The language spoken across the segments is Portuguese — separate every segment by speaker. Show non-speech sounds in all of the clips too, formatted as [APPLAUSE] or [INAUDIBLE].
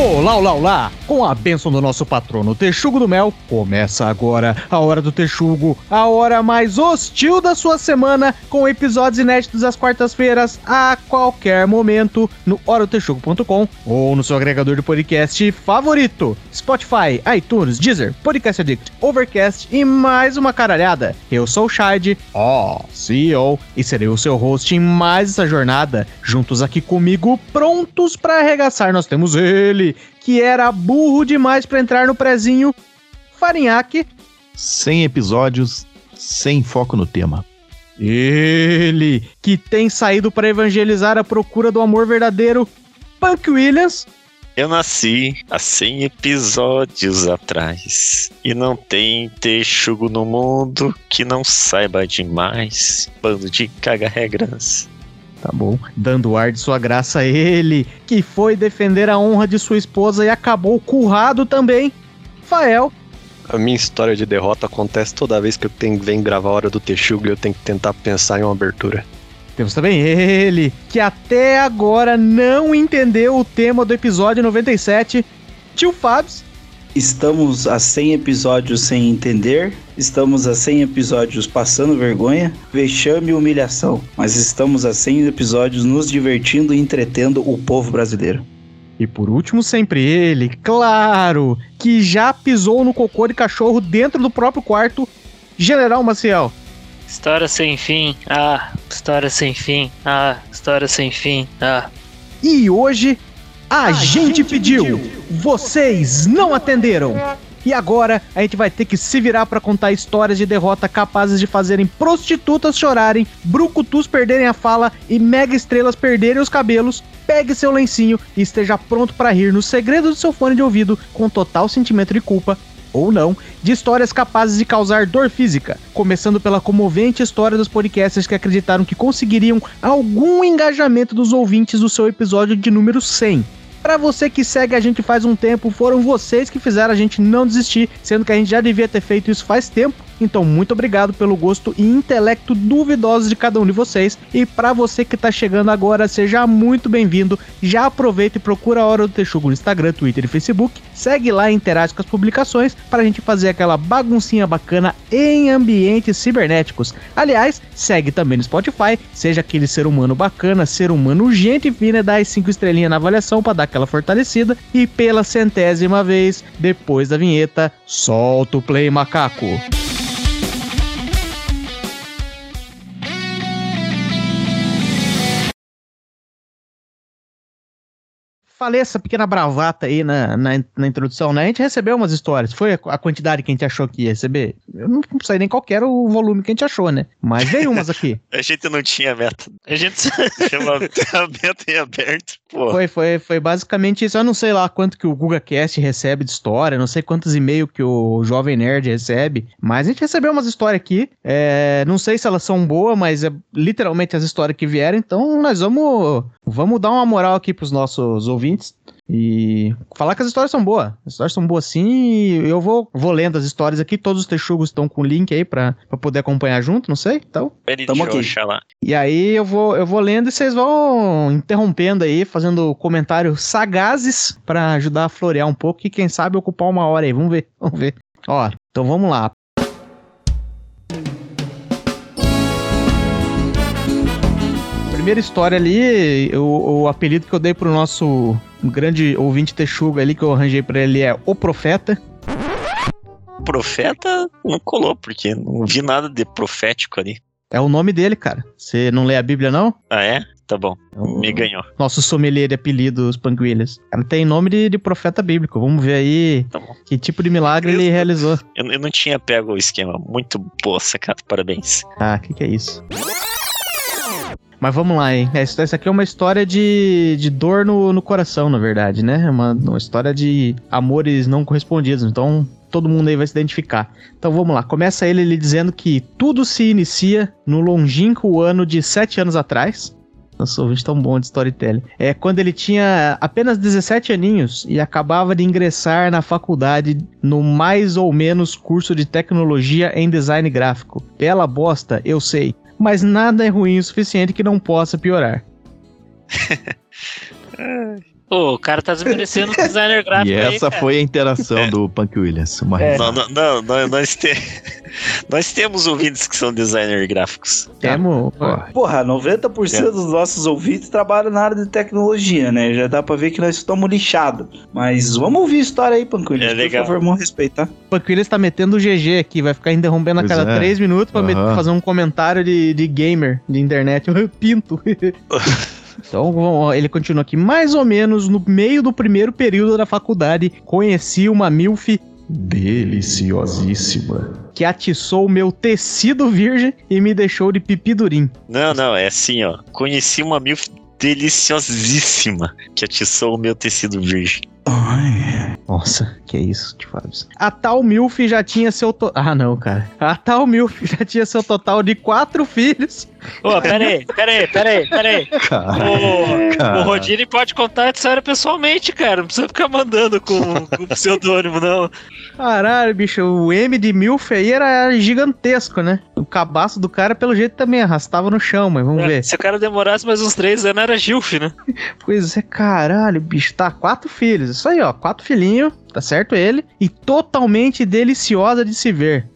Speaker 1: Olá, olá, olá! Com a bênção do nosso patrono Texugo do Mel, começa agora a Hora do Texugo, a hora mais hostil da sua semana, com episódios inéditos às quartas-feiras, a qualquer momento, no horadotexugo.com ou no seu agregador de podcast favorito, Spotify, iTunes, Deezer, Podcast Addict, Overcast e mais uma caralhada. Eu sou o Shide, ó, CEO, e serei o seu host em mais essa jornada, juntos aqui comigo, prontos para arregaçar, nós temos ele, que era burro demais para entrar no prezinho, Farinhaque.
Speaker 2: 100 episódios, sem foco no tema.
Speaker 1: Ele, que tem saído para evangelizar a procura do amor verdadeiro, Punk Williams.
Speaker 3: Eu nasci há 100 episódios atrás e não tem texugo no mundo que não saiba demais. Bando de caga-regras.
Speaker 1: Tá bom. Dando ar de sua graça a ele, que foi defender a honra de sua esposa e acabou currado também. Fael.
Speaker 4: A minha história de derrota acontece toda vez que eu tenho, venho gravar a hora do Texugo e eu tenho que tentar pensar em uma abertura.
Speaker 1: Temos também ele, que até agora não entendeu o tema do episódio 97, Tio Fabs.
Speaker 5: Estamos a 100 episódios sem entender, estamos a 100 episódios passando vergonha, vexame e humilhação, mas estamos a 100 episódios nos divertindo e entretendo o povo brasileiro.
Speaker 1: E por último, sempre ele, claro, que já pisou no cocô de cachorro dentro do próprio quarto, General Maciel.
Speaker 6: História sem fim, ah, história sem fim, ah, história sem fim, ah.
Speaker 1: E hoje a, gente, pediu, vocês não atenderam. E agora a gente vai ter que se virar para contar histórias de derrota capazes de fazerem prostitutas chorarem, brucutus perderem a fala e mega estrelas perderem os cabelos. Pegue seu lencinho e esteja pronto para rir no segredo do seu fone de ouvido com total sentimento de culpa ou não, de histórias capazes de causar dor física, começando pela comovente história dos podcasters que acreditaram que conseguiriam algum engajamento dos ouvintes do seu episódio de número 100. Para você que segue a gente faz um tempo, foram vocês que fizeram a gente não desistir, sendo que a gente já devia ter feito isso faz tempo. Então, muito obrigado pelo gosto e intelecto duvidosos de cada um de vocês. E para você que tá chegando agora, seja muito bem-vindo. Já aproveita e procura a Hora do Texugo no Instagram, Twitter e Facebook. Segue lá e interage com as publicações para a gente fazer aquela baguncinha bacana em ambientes cibernéticos. Aliás, segue também no Spotify, seja aquele ser humano bacana, ser humano gente fina, dá as 5 estrelinhas na avaliação para dar aquela fortalecida. E pela centésima vez, depois da vinheta, solta o play macaco. Falei essa pequena bravata aí na, na, na, introdução, né? A gente recebeu umas histórias. Foi a quantidade que a gente achou que ia receber? Eu não sei nem qual era o volume que a gente achou, né? Mas veio umas aqui. [LAUGHS]
Speaker 3: a gente não tinha meta. A gente [LAUGHS] [LAUGHS] tinha uma meta em aberto. Pô.
Speaker 1: Foi, foi, foi basicamente isso. Eu não sei lá quanto que o GugaCast recebe de história, não sei quantos e-mails que o Jovem Nerd recebe, mas a gente recebeu umas histórias aqui. É, não sei se elas são boas, mas é literalmente as histórias que vieram, então nós vamos, vamos dar uma moral aqui pros nossos ouvintes ouvintes. E falar que as histórias são boas. As histórias são boas sim. E eu vou, vou lendo as histórias aqui. Todos os texugos estão com o link aí pra, pra poder acompanhar junto, não sei. Então,
Speaker 3: tamo aqui. Lá.
Speaker 1: E aí eu vou, eu vou lendo e vocês vão interrompendo aí, fazendo comentários sagazes para ajudar a florear um pouco e quem sabe ocupar uma hora aí. Vamos ver, vamos ver. Ó, então vamos lá. Primeira história ali, o, o apelido que eu dei pro nosso grande ouvinte texuga ali, que eu arranjei pra ele é O Profeta.
Speaker 3: Profeta não colou, porque não vi nada de profético ali.
Speaker 1: É o nome dele, cara. Você não lê a Bíblia, não?
Speaker 3: Ah, é? Tá bom. É Me ganhou.
Speaker 1: Nosso sommelier de apelidos Panguilhas. Cara, tem nome de, de, profeta bíblico. Vamos ver aí tá que tipo de milagre eu, ele realizou.
Speaker 3: Eu, eu, não tinha pego o esquema. Muito boa, sacada. Parabéns.
Speaker 1: Ah, o que, que é isso? Mas vamos lá, hein? Essa aqui é uma história de, de dor no, no coração, na verdade, né? É uma, uma história de amores não correspondidos. Então, todo mundo aí vai se identificar. Então vamos lá, começa ele, ele dizendo que tudo se inicia no longínquo ano de sete anos atrás. Nossa, ouvinte tão bom de storytelling. É quando ele tinha apenas 17 aninhos e acabava de ingressar na faculdade no mais ou menos curso de tecnologia em design gráfico. Bela bosta, eu sei mas nada é ruim o suficiente que não possa piorar. [LAUGHS]
Speaker 6: Ô, o cara tá desmerecendo o designer [LAUGHS] gráfico
Speaker 2: E
Speaker 6: aí,
Speaker 2: essa
Speaker 6: cara.
Speaker 2: foi a interação do Punk Williams. Uma
Speaker 1: É.
Speaker 3: Não, não, não, não, nós, te- [LAUGHS] nós temos ouvintes que são designers gráficos.
Speaker 1: Temos.
Speaker 5: Porra, 90% dos nossos ouvintes trabalham na área de tecnologia, né? Já dá pra ver que nós estamos lixados. Mas vamos ouvir a história aí, Pancunha.
Speaker 3: É legal.
Speaker 5: Por favor, vamos respeitar.
Speaker 1: O Punk Williams tá metendo o GG aqui, vai ficar interrompendo a
Speaker 2: Pois
Speaker 1: cada
Speaker 2: é.
Speaker 1: 3 minutos pra
Speaker 2: Aham.
Speaker 1: fazer um comentário de, de gamer, de internet. [LAUGHS] Eu pinto. Então, ele continua aqui. Mais ou menos no meio do primeiro período da faculdade, conheci uma MILF deliciosíssima que atiçou o meu tecido virgem e me deixou de pipidurim.
Speaker 3: Não, não, é assim, ó. Conheci uma milf deliciosíssima que atiçou o meu tecido virgem.
Speaker 1: Nossa, que isso, de Fábio. A tal MILF já tinha seu. To... Ah, não, cara. A tal MILF já tinha seu total de quatro filhos.
Speaker 6: Ô, pera aí, pera aí, pera aí, pera aí. O,
Speaker 2: Cara.
Speaker 6: o Rodini pode contar a história pessoalmente, cara. Não precisa ficar mandando com, com pseudônimo, não.
Speaker 1: Caralho, bicho, o M de MILF aí era gigantesco, né? O cabaço do cara, pelo jeito, também arrastava no chão, mas vamos ver.
Speaker 6: Se o cara demorasse mais uns três anos, era Gilf, né? [LAUGHS]
Speaker 1: Pois é, caralho, bicho, tá, quatro filhos. Isso aí, ó, quatro filhinhos, tá certo ele? E totalmente deliciosa de se ver.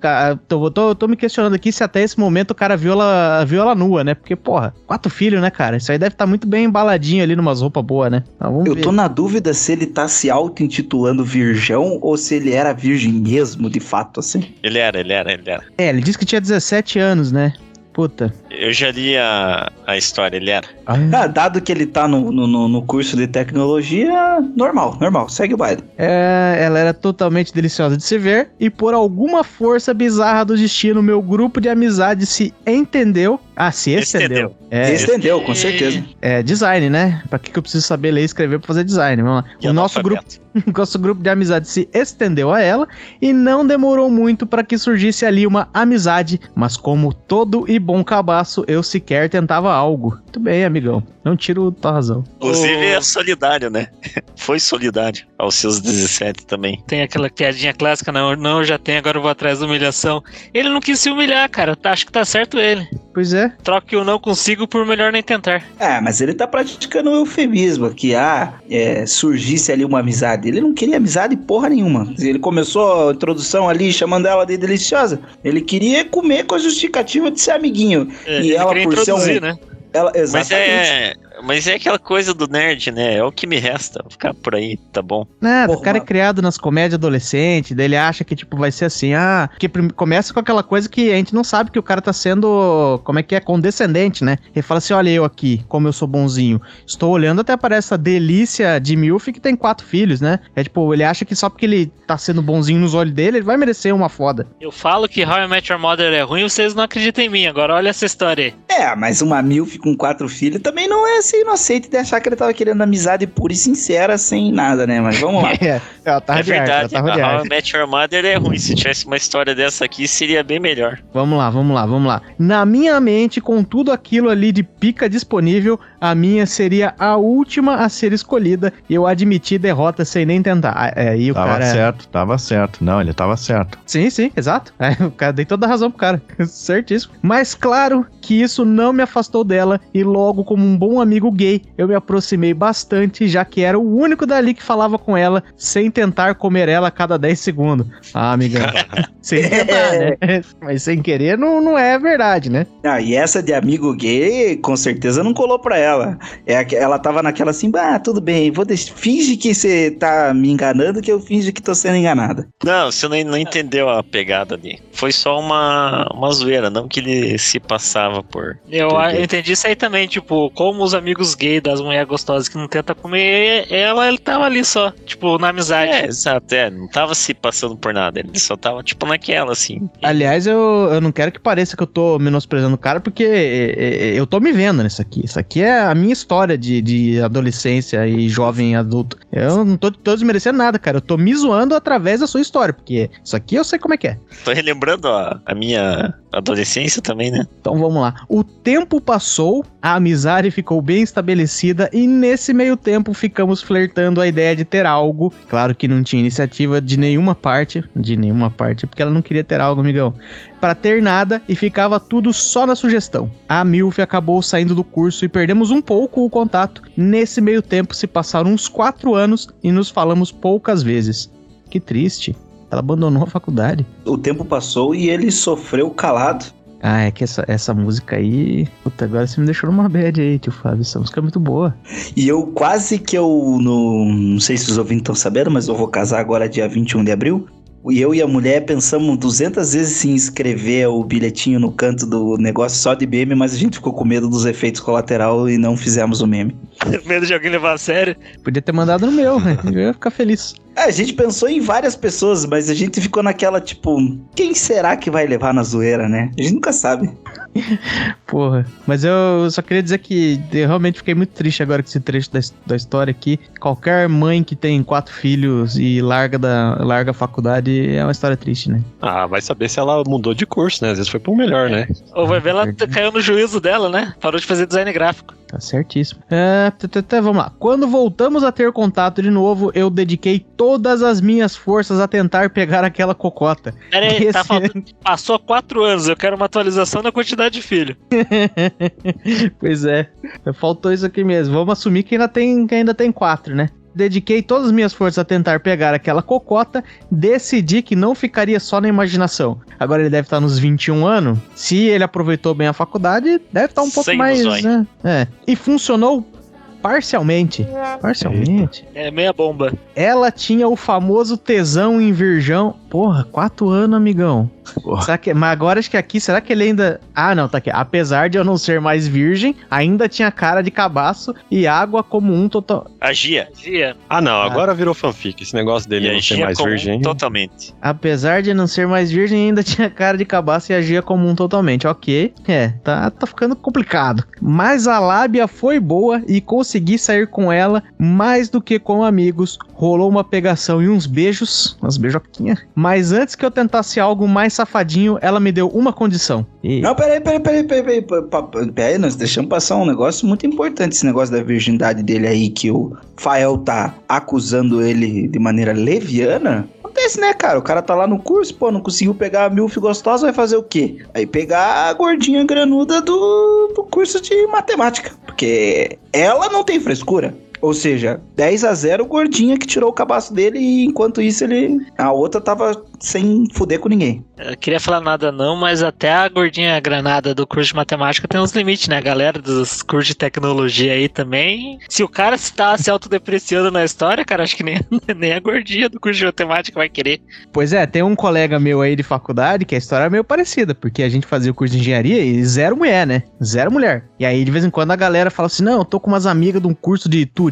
Speaker 1: Ca- Tô, tô, tô me questionando aqui se até esse momento o cara viu ela, viu ela nua, né? Porque, porra, quatro filhos, né, cara? Isso aí deve estar muito bem embaladinho ali, numas roupas boas, né? Vamos
Speaker 5: Eu
Speaker 1: ver.
Speaker 5: tô na dúvida se ele tá se auto-intitulando virgão ou se ele era virgem mesmo, de fato, assim.
Speaker 3: Ele era, ele era, ele era.
Speaker 1: É, ele disse que tinha 17 anos, né? Puta.
Speaker 3: Eu já li a, a história, ele era.
Speaker 5: Ah, dado que ele tá no, no, no- no curso de tecnologia, normal, normal, segue o baile.
Speaker 1: É, ela era totalmente deliciosa de se ver e por alguma força bizarra do destino, meu grupo de amizade se entendeu. Ah, se estendeu.
Speaker 3: Estendeu.
Speaker 1: É,
Speaker 5: Estendeu, com certeza.
Speaker 1: é design, né? Pra que, que eu preciso saber ler e escrever pra fazer design? Vamos lá.
Speaker 3: E
Speaker 1: O nosso grupo, [LAUGHS] o nosso grupo de amizade se estendeu a ela e não demorou muito para que surgisse ali uma amizade, mas como todo e bom cabaço, eu sequer tentava algo. Muito bem, amigão. Não tiro tua razão.
Speaker 3: Inclusive é solidário, né? [LAUGHS] Foi solidário aos seus 17 também.
Speaker 6: Tem aquela piadinha clássica, não, não, eu já tenho, agora eu vou atrás da humilhação. Ele não quis se humilhar, cara. Tá- Acho que tá certo ele.
Speaker 1: Pois é.
Speaker 6: Troque o não consigo por melhor nem tentar.
Speaker 5: É, mas ele tá praticando um eufemismo, que ah, é, surgisse ali uma amizade. Ele não queria amizade porra nenhuma. Ele começou a introdução ali chamando ela de deliciosa. Ele queria comer com a justificativa de ser amiguinho.
Speaker 6: É,
Speaker 5: E ela,
Speaker 6: queria
Speaker 5: por ser
Speaker 6: introduzir,
Speaker 5: um-
Speaker 6: né?
Speaker 5: Ela,
Speaker 3: Mas é, mas é aquela coisa do nerd, né? É o que me resta. Vou ficar por aí, tá bom?
Speaker 1: Nada,
Speaker 5: Porra,
Speaker 1: o cara é
Speaker 5: mas-
Speaker 1: criado nas comédias adolescentes, daí ele acha que, tipo, vai ser assim, ah, que começa com aquela coisa que a gente não sabe que o cara tá sendo, como é que é, condescendente, né? Ele fala assim, olha eu aqui, como eu sou bonzinho. Estou olhando até aparece essa delícia de Milf que tem quatro filhos, né? É tipo, ele acha que só porque ele tá sendo bonzinho nos olhos dele, ele vai merecer uma foda.
Speaker 6: Eu falo que How I Met Your Mother é ruim, vocês não acreditam em mim. Agora olha essa história aí.
Speaker 5: É, mas uma milf com quatro filhos também não é ser inocente de achar que ele tava querendo amizade pura e sincera, sem nada, né? Mas vamos lá. [LAUGHS]
Speaker 1: É, ela tá
Speaker 3: é
Speaker 1: de arte, ela
Speaker 3: verdade.
Speaker 1: tá
Speaker 3: a How
Speaker 1: arte.
Speaker 3: I Met Your Mother é ruim. Se tivesse uma história dessa aqui, seria bem melhor.
Speaker 1: Vamos lá, vamos lá, vamos lá. Na minha mente, com tudo aquilo ali de pica disponível, a minha seria a última a ser escolhida e eu admiti derrota sem nem tentar. Ah, É, aí o
Speaker 2: Tava
Speaker 1: cara.
Speaker 2: certo, tava certo. Não, ele tava certo.
Speaker 1: Sim, sim, exato. [LAUGHS] É, o cara dei toda a razão pro cara. [LAUGHS] Certíssimo. Mas claro que isso não me afastou dela e logo como um bom amigo gay, eu me aproximei bastante, já que era o único dali que falava com ela sem tentar comer ela a cada 10 segundos. Ah, amiga. [LAUGHS] sem [LAUGHS] tentar, né? Mas sem querer não, não é verdade, né?
Speaker 5: Ah, e essa de amigo gay, com certeza não colou pra ela. É, ela tava naquela assim, ah, tudo bem, vou deix- finge que você tá me enganando, que eu finge que tô sendo enganada.
Speaker 3: Não, você não, não entendeu a pegada ali. Foi só uma, uma zoeira, não que ele se passava por.
Speaker 6: Eu,
Speaker 3: por
Speaker 6: eu entendi isso aí também, tipo, como os amigos gays das mulheres gostosas que não tentam comer ela, ele tava ali só, tipo, na amizade.
Speaker 3: É, exato, é. Não tava se passando por nada. Ele só tava, tipo, naquela, assim.
Speaker 1: Aliás, eu, eu não quero que pareça que eu tô menosprezando o cara, porque é, é, eu tô me vendo nisso aqui. Isso aqui é a minha história de, de adolescência e jovem adulto. Eu não tô, tô desmerecendo nada, cara. Eu tô me zoando através da sua história, porque isso aqui eu sei como é que é.
Speaker 3: Tô relembrando a, a minha adolescência também, né?
Speaker 1: Então vamos lá. O tempo passou, a amizade ficou bem estabelecida e nesse meio tempo ficamos flertando a ideia de ter algo. Claro que não tinha iniciativa de nenhuma parte, de nenhuma parte, porque ela não queria ter algo, amigão. Pra ter nada e ficava tudo só na sugestão. A Milf acabou saindo do curso e perdemos um pouco o contato. Nesse meio tempo se passaram uns quatro anos e nos falamos poucas vezes. Que triste. Ela abandonou a faculdade.
Speaker 5: O tempo passou e ele sofreu calado.
Speaker 1: Ah, é que essa, essa música aí. Puta, agora você me deixou numa bad aí, tio Fábio. Essa música é muito boa.
Speaker 5: E eu quase que eu. No, não sei se os ouvintes estão sabendo, mas eu vou casar agora dia 21 de abril. E eu e a mulher pensamos 200 vezes em escrever o bilhetinho no canto do negócio só de meme, mas a gente ficou com medo dos efeitos colaterais e não fizemos o meme. [LAUGHS]
Speaker 6: Medo de alguém levar a sério.
Speaker 1: Podia ter mandado no meu, né? Eu ia ficar feliz.
Speaker 5: É, a gente pensou em várias pessoas, mas a gente ficou naquela, tipo, quem será que vai levar na zoeira, né? A gente nunca sabe. [LAUGHS]
Speaker 1: Porra. Mas eu só queria dizer que eu realmente fiquei muito triste agora com esse trecho da, da história aqui. Qualquer mãe que tem quatro filhos e larga, da, larga a faculdade é uma história triste, né?
Speaker 4: Ah, vai saber se ela mudou de curso, né? Às vezes foi pro melhor, né?
Speaker 6: Ou vai ver, ela caiu no juízo dela, né? Parou de fazer design gráfico.
Speaker 1: Tá certíssimo. É, vamos lá. Quando voltamos a ter contato de novo, eu dediquei todas as minhas forças a tentar pegar aquela cocota.
Speaker 6: Pera aí, tá
Speaker 1: Esse-
Speaker 6: faltando. Passou quatro anos, eu quero uma atualização da quantidade de filho. [LAUGHS]
Speaker 1: pois é. Faltou isso aqui mesmo. Vamos assumir que ainda tem, que ainda tem quatro, né? Dediquei todas as minhas forças a tentar pegar aquela cocota, decidi que não ficaria só na imaginação. Agora ele deve estar nos 21 anos. Se ele aproveitou bem a faculdade, deve estar um pouco
Speaker 3: Sem
Speaker 1: mais. Né? É. E funcionou parcialmente. Parcialmente.
Speaker 6: É meia bomba.
Speaker 1: Ela tinha o famoso tesão em virgão. Porra, quatro anos, amigão.
Speaker 2: Porra.
Speaker 1: Será que, mas agora acho que aqui, será que ele ainda. Ah, não, tá aqui. Apesar de eu não ser mais virgem, ainda tinha cara de cabaço e água como um total.
Speaker 3: Agia.
Speaker 6: Dia.
Speaker 4: Ah, não, agora virou fanfic. Esse negócio dele
Speaker 3: E
Speaker 4: não ser
Speaker 3: agia
Speaker 4: mais
Speaker 3: como um
Speaker 4: virgem.
Speaker 3: totalmente.
Speaker 1: Apesar de não ser mais virgem, ainda [LAUGHS] tinha cara de cabaço e agia como um totalmente. Ok. É, tá, tá ficando complicado. Mas a lábia foi boa e consegui sair com ela mais do que com amigos. Rolou uma pegação e uns beijos, umas beijoquinhas. Mas antes que eu tentasse algo mais safadinho, ela me deu uma condição. E...
Speaker 5: Não, peraí, peraí, peraí, peraí, peraí, peraí, nós deixamos passar um negócio muito importante, esse negócio da virgindade dele aí que o Fael tá acusando ele de maneira leviana. Acontece, né, cara? O cara tá lá no curso, pô, não conseguiu pegar a milf gostosa, vai fazer o quê? Aí pegar a gordinha granuda do, do curso de matemática. Porque ela não tem frescura. Ou seja, 10 a 0 gordinha que tirou o cabaço dele e enquanto isso ele. A outra tava sem fuder com ninguém.
Speaker 6: Eu queria falar nada não, mas até a gordinha granada do curso de matemática tem uns limites, né? A galera dos cursos de tecnologia aí também. Se o cara está se autodepreciando na história, cara, acho que nem, [LAUGHS] nem a gordinha do curso de matemática vai querer.
Speaker 1: Pois é, tem um colega meu aí de faculdade que a história é meio parecida, porque a gente fazia o curso de engenharia e zero mulher, né? Zero mulher. E aí, de vez em quando, a galera fala assim: não, eu tô com umas amigas de um curso de turismo.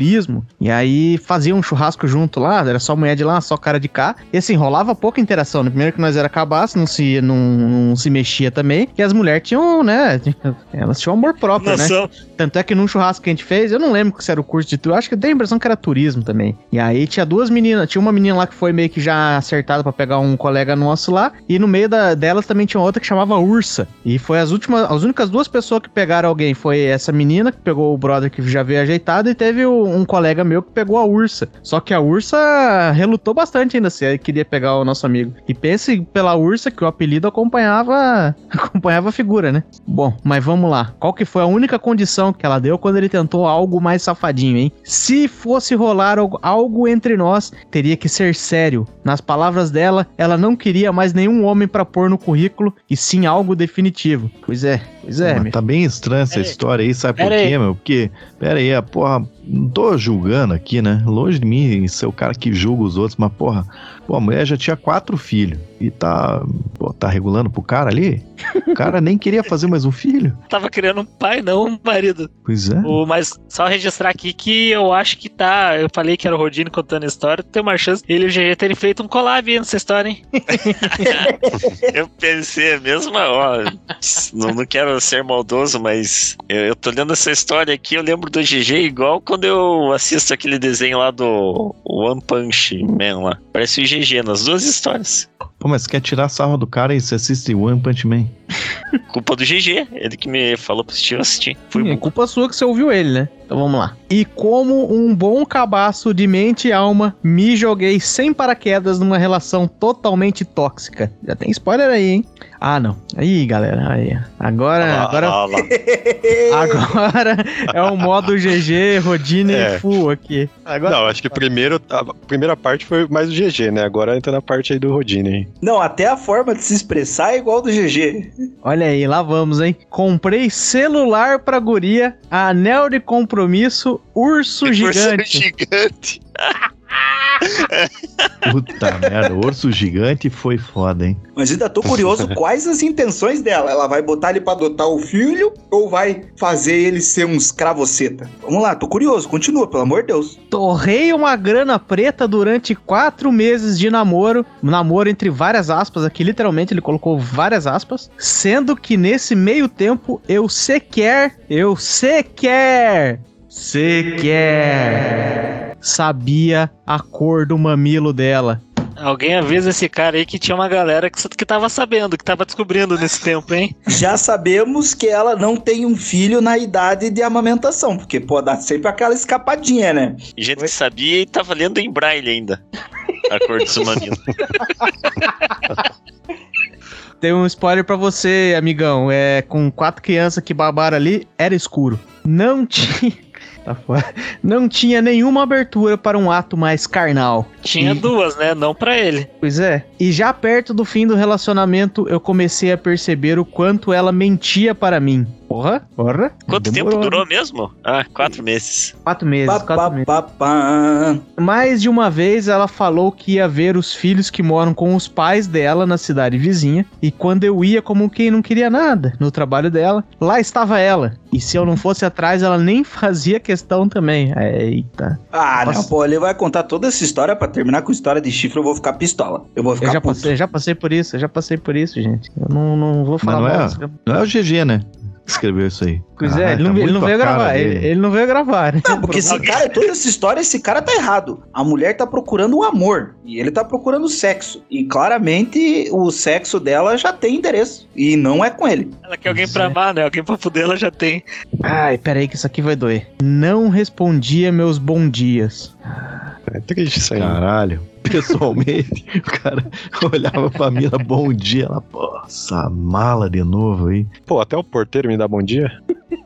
Speaker 1: E aí fazia um churrasco junto lá, era só mulher de lá, só cara de cá. E assim, rolava pouca interação. né? Primeiro que nós era cabaço, não se, não, não se mexia também. E as mulheres tinham, né? [LAUGHS] Elas tinham amor próprio, né?
Speaker 6: Noção.
Speaker 1: Tanto é que num churrasco que a gente fez, eu não lembro se era o curso de turismo, acho que eu tenho a impressão que era turismo também. E aí tinha duas meninas, tinha uma menina lá que foi meio que já acertada pra pegar um colega nosso lá, e no meio da, delas também tinha outra que chamava Ursa. E foi as últimas, as únicas duas pessoas que pegaram alguém, foi essa menina que pegou o brother que já veio ajeitado, e teve o- um colega meu que pegou a Ursa. Só que a Ursa relutou bastante ainda se queria pegar o nosso amigo. E pense pela Ursa que o apelido acompanhava [LAUGHS] acompanhava a figura, né? Bom, mas vamos lá. Qual que foi a única condição que ela deu quando ele tentou algo mais safadinho, hein? Se fosse rolar algo- entre nós, teria que ser sério. Nas palavras dela, ela não queria mais nenhum homem pra pôr no currículo, e sim algo definitivo. Pois é, pois é,
Speaker 2: Mas tá bem estranha essa
Speaker 6: Pera
Speaker 2: história aí, sabe por
Speaker 6: aí.
Speaker 2: quê, meu? Porque, pera aí, a porra, não tô julgando aqui, né? Longe de mim ser o cara que julga os outros, mas porra, pô, a mulher já tinha quatro filhos e tá, pô, tá regulando pro cara ali? O cara nem queria fazer mais um filho? [LAUGHS]
Speaker 6: Tava criando um pai, não um marido.
Speaker 2: Pois é.
Speaker 6: O, mas só registrar aqui que eu acho que tá. Eu falei que era o Rodine contando a história. Tem uma chance ele e o GG terem feito um collab aí nessa história, hein? [LAUGHS]
Speaker 3: Eu pensei a mesma hora. Não, não quero ser maldoso, mas eu, eu tô lendo essa história aqui, eu lembro do GG igual quando eu assisto aquele desenho lá do One Punch Man lá. Parece o GG nas duas histórias.
Speaker 2: Pô, mas quer tirar sarro do cara e você assiste One Punch Man? [LAUGHS]
Speaker 3: Culpa do GG, ele que me falou positivo assistir. Fui
Speaker 1: É
Speaker 3: burro.
Speaker 1: culpa sua que você ouviu ele, né? Então vamos lá. E como um bom cabaço de mente e alma, me joguei sem paraquedas numa relação totalmente tóxica. Já tem spoiler aí, hein? Ah, não. Aí, galera. Aí. Agora,
Speaker 3: Ah,
Speaker 1: agora,
Speaker 3: ah, lá. [LAUGHS]
Speaker 1: agora é o modo GG, Rodine
Speaker 4: É.
Speaker 1: full aqui. Agora,
Speaker 4: Não, acho que primeiro, a primeira parte foi mais o GG, né? Agora entra na parte aí do Rodine.
Speaker 5: Não, até a forma de se expressar é igual do GG.
Speaker 1: olha aí, lá vamos, hein? Comprei celular pra guria, anel de compromisso, urso
Speaker 3: Urso
Speaker 1: gigante.
Speaker 3: gigante. [LAUGHS] [LAUGHS]
Speaker 2: Puta merda, o urso gigante foi foda, hein?
Speaker 5: Mas ainda tô curioso [LAUGHS] quais as intenções dela. Ela vai botar ele pra adotar o filho ou vai fazer ele ser um escravoceta? Vamos lá, tô curioso. Continua, pelo amor de Deus.
Speaker 1: Torrei uma grana preta durante quatro meses de namoro. Namoro entre várias aspas, aqui literalmente ele colocou várias aspas. Sendo que nesse meio tempo eu sequer, eu sequer, sequer sabia a cor do mamilo dela.
Speaker 6: Alguém avisa esse cara aí que tinha uma galera que, que tava sabendo, que tava descobrindo nesse tempo, hein?
Speaker 5: Já sabemos que ela não tem um filho na idade de amamentação, porque pode dar sempre aquela escapadinha, né?
Speaker 3: Gente que sabia e tava lendo em braille ainda. A cor do seu mamilo. [LAUGHS]
Speaker 1: Tem um spoiler pra você, amigão. É com quatro crianças que babaram ali, era escuro. Não [LAUGHS] tinha. Tá fora. Não tinha nenhuma abertura para um ato mais carnal.
Speaker 6: Tinha
Speaker 1: E-
Speaker 6: duas, né? Não pra ele.
Speaker 1: Pois é. E já perto do fim do relacionamento, eu comecei a perceber o quanto ela mentia para mim. Porra, porra.
Speaker 3: Quanto
Speaker 1: Demorou,
Speaker 3: tempo durou
Speaker 1: né?
Speaker 3: mesmo? Ah, quatro meses.
Speaker 1: Quatro meses,
Speaker 5: Pá,
Speaker 1: quatro
Speaker 5: pá,
Speaker 1: meses.
Speaker 5: pá, pá.
Speaker 1: Mais de uma vez ela falou que ia ver os filhos que moram com os pais dela na cidade vizinha. E quando eu ia, como quem não queria nada no trabalho dela, lá estava ela. E se eu não fosse atrás, ela nem [LAUGHS] fazia questão também. Eita.
Speaker 5: Ah, não,
Speaker 1: Nossa.
Speaker 5: pô, ele vai contar toda essa história pra terminar com história de chifre, eu vou ficar pistola. Eu vou
Speaker 1: Eu
Speaker 5: ficar
Speaker 1: já
Speaker 5: puto.
Speaker 1: passei, já passei por isso, eu já passei por isso, gente. Eu não, não vou falar
Speaker 2: não é? Não é o GG, né? Escreveu isso aí.
Speaker 1: Pois é,
Speaker 2: Ah,
Speaker 1: ele
Speaker 2: tá
Speaker 1: não, ele não veio gravar. Ele, ele não veio gravar. né?
Speaker 5: Não, porque esse cara, toda essa história, esse cara tá errado. A mulher tá procurando o amor e ele tá procurando sexo. E claramente o sexo dela já tem endereço. E não é com ele.
Speaker 6: Ela quer alguém
Speaker 1: Pois
Speaker 6: pra
Speaker 1: é.
Speaker 6: amar, né? Alguém pra fuder, ela já tem.
Speaker 1: Ai, peraí que isso aqui vai doer. Não respondia meus bom dias.
Speaker 4: É triste isso aí.
Speaker 2: Caralho. Pessoalmente, [LAUGHS] o cara olhava pra Mila, bom dia. Ela, pô, essa mala de novo aí.
Speaker 4: Pô, até o porteiro me dá bom dia.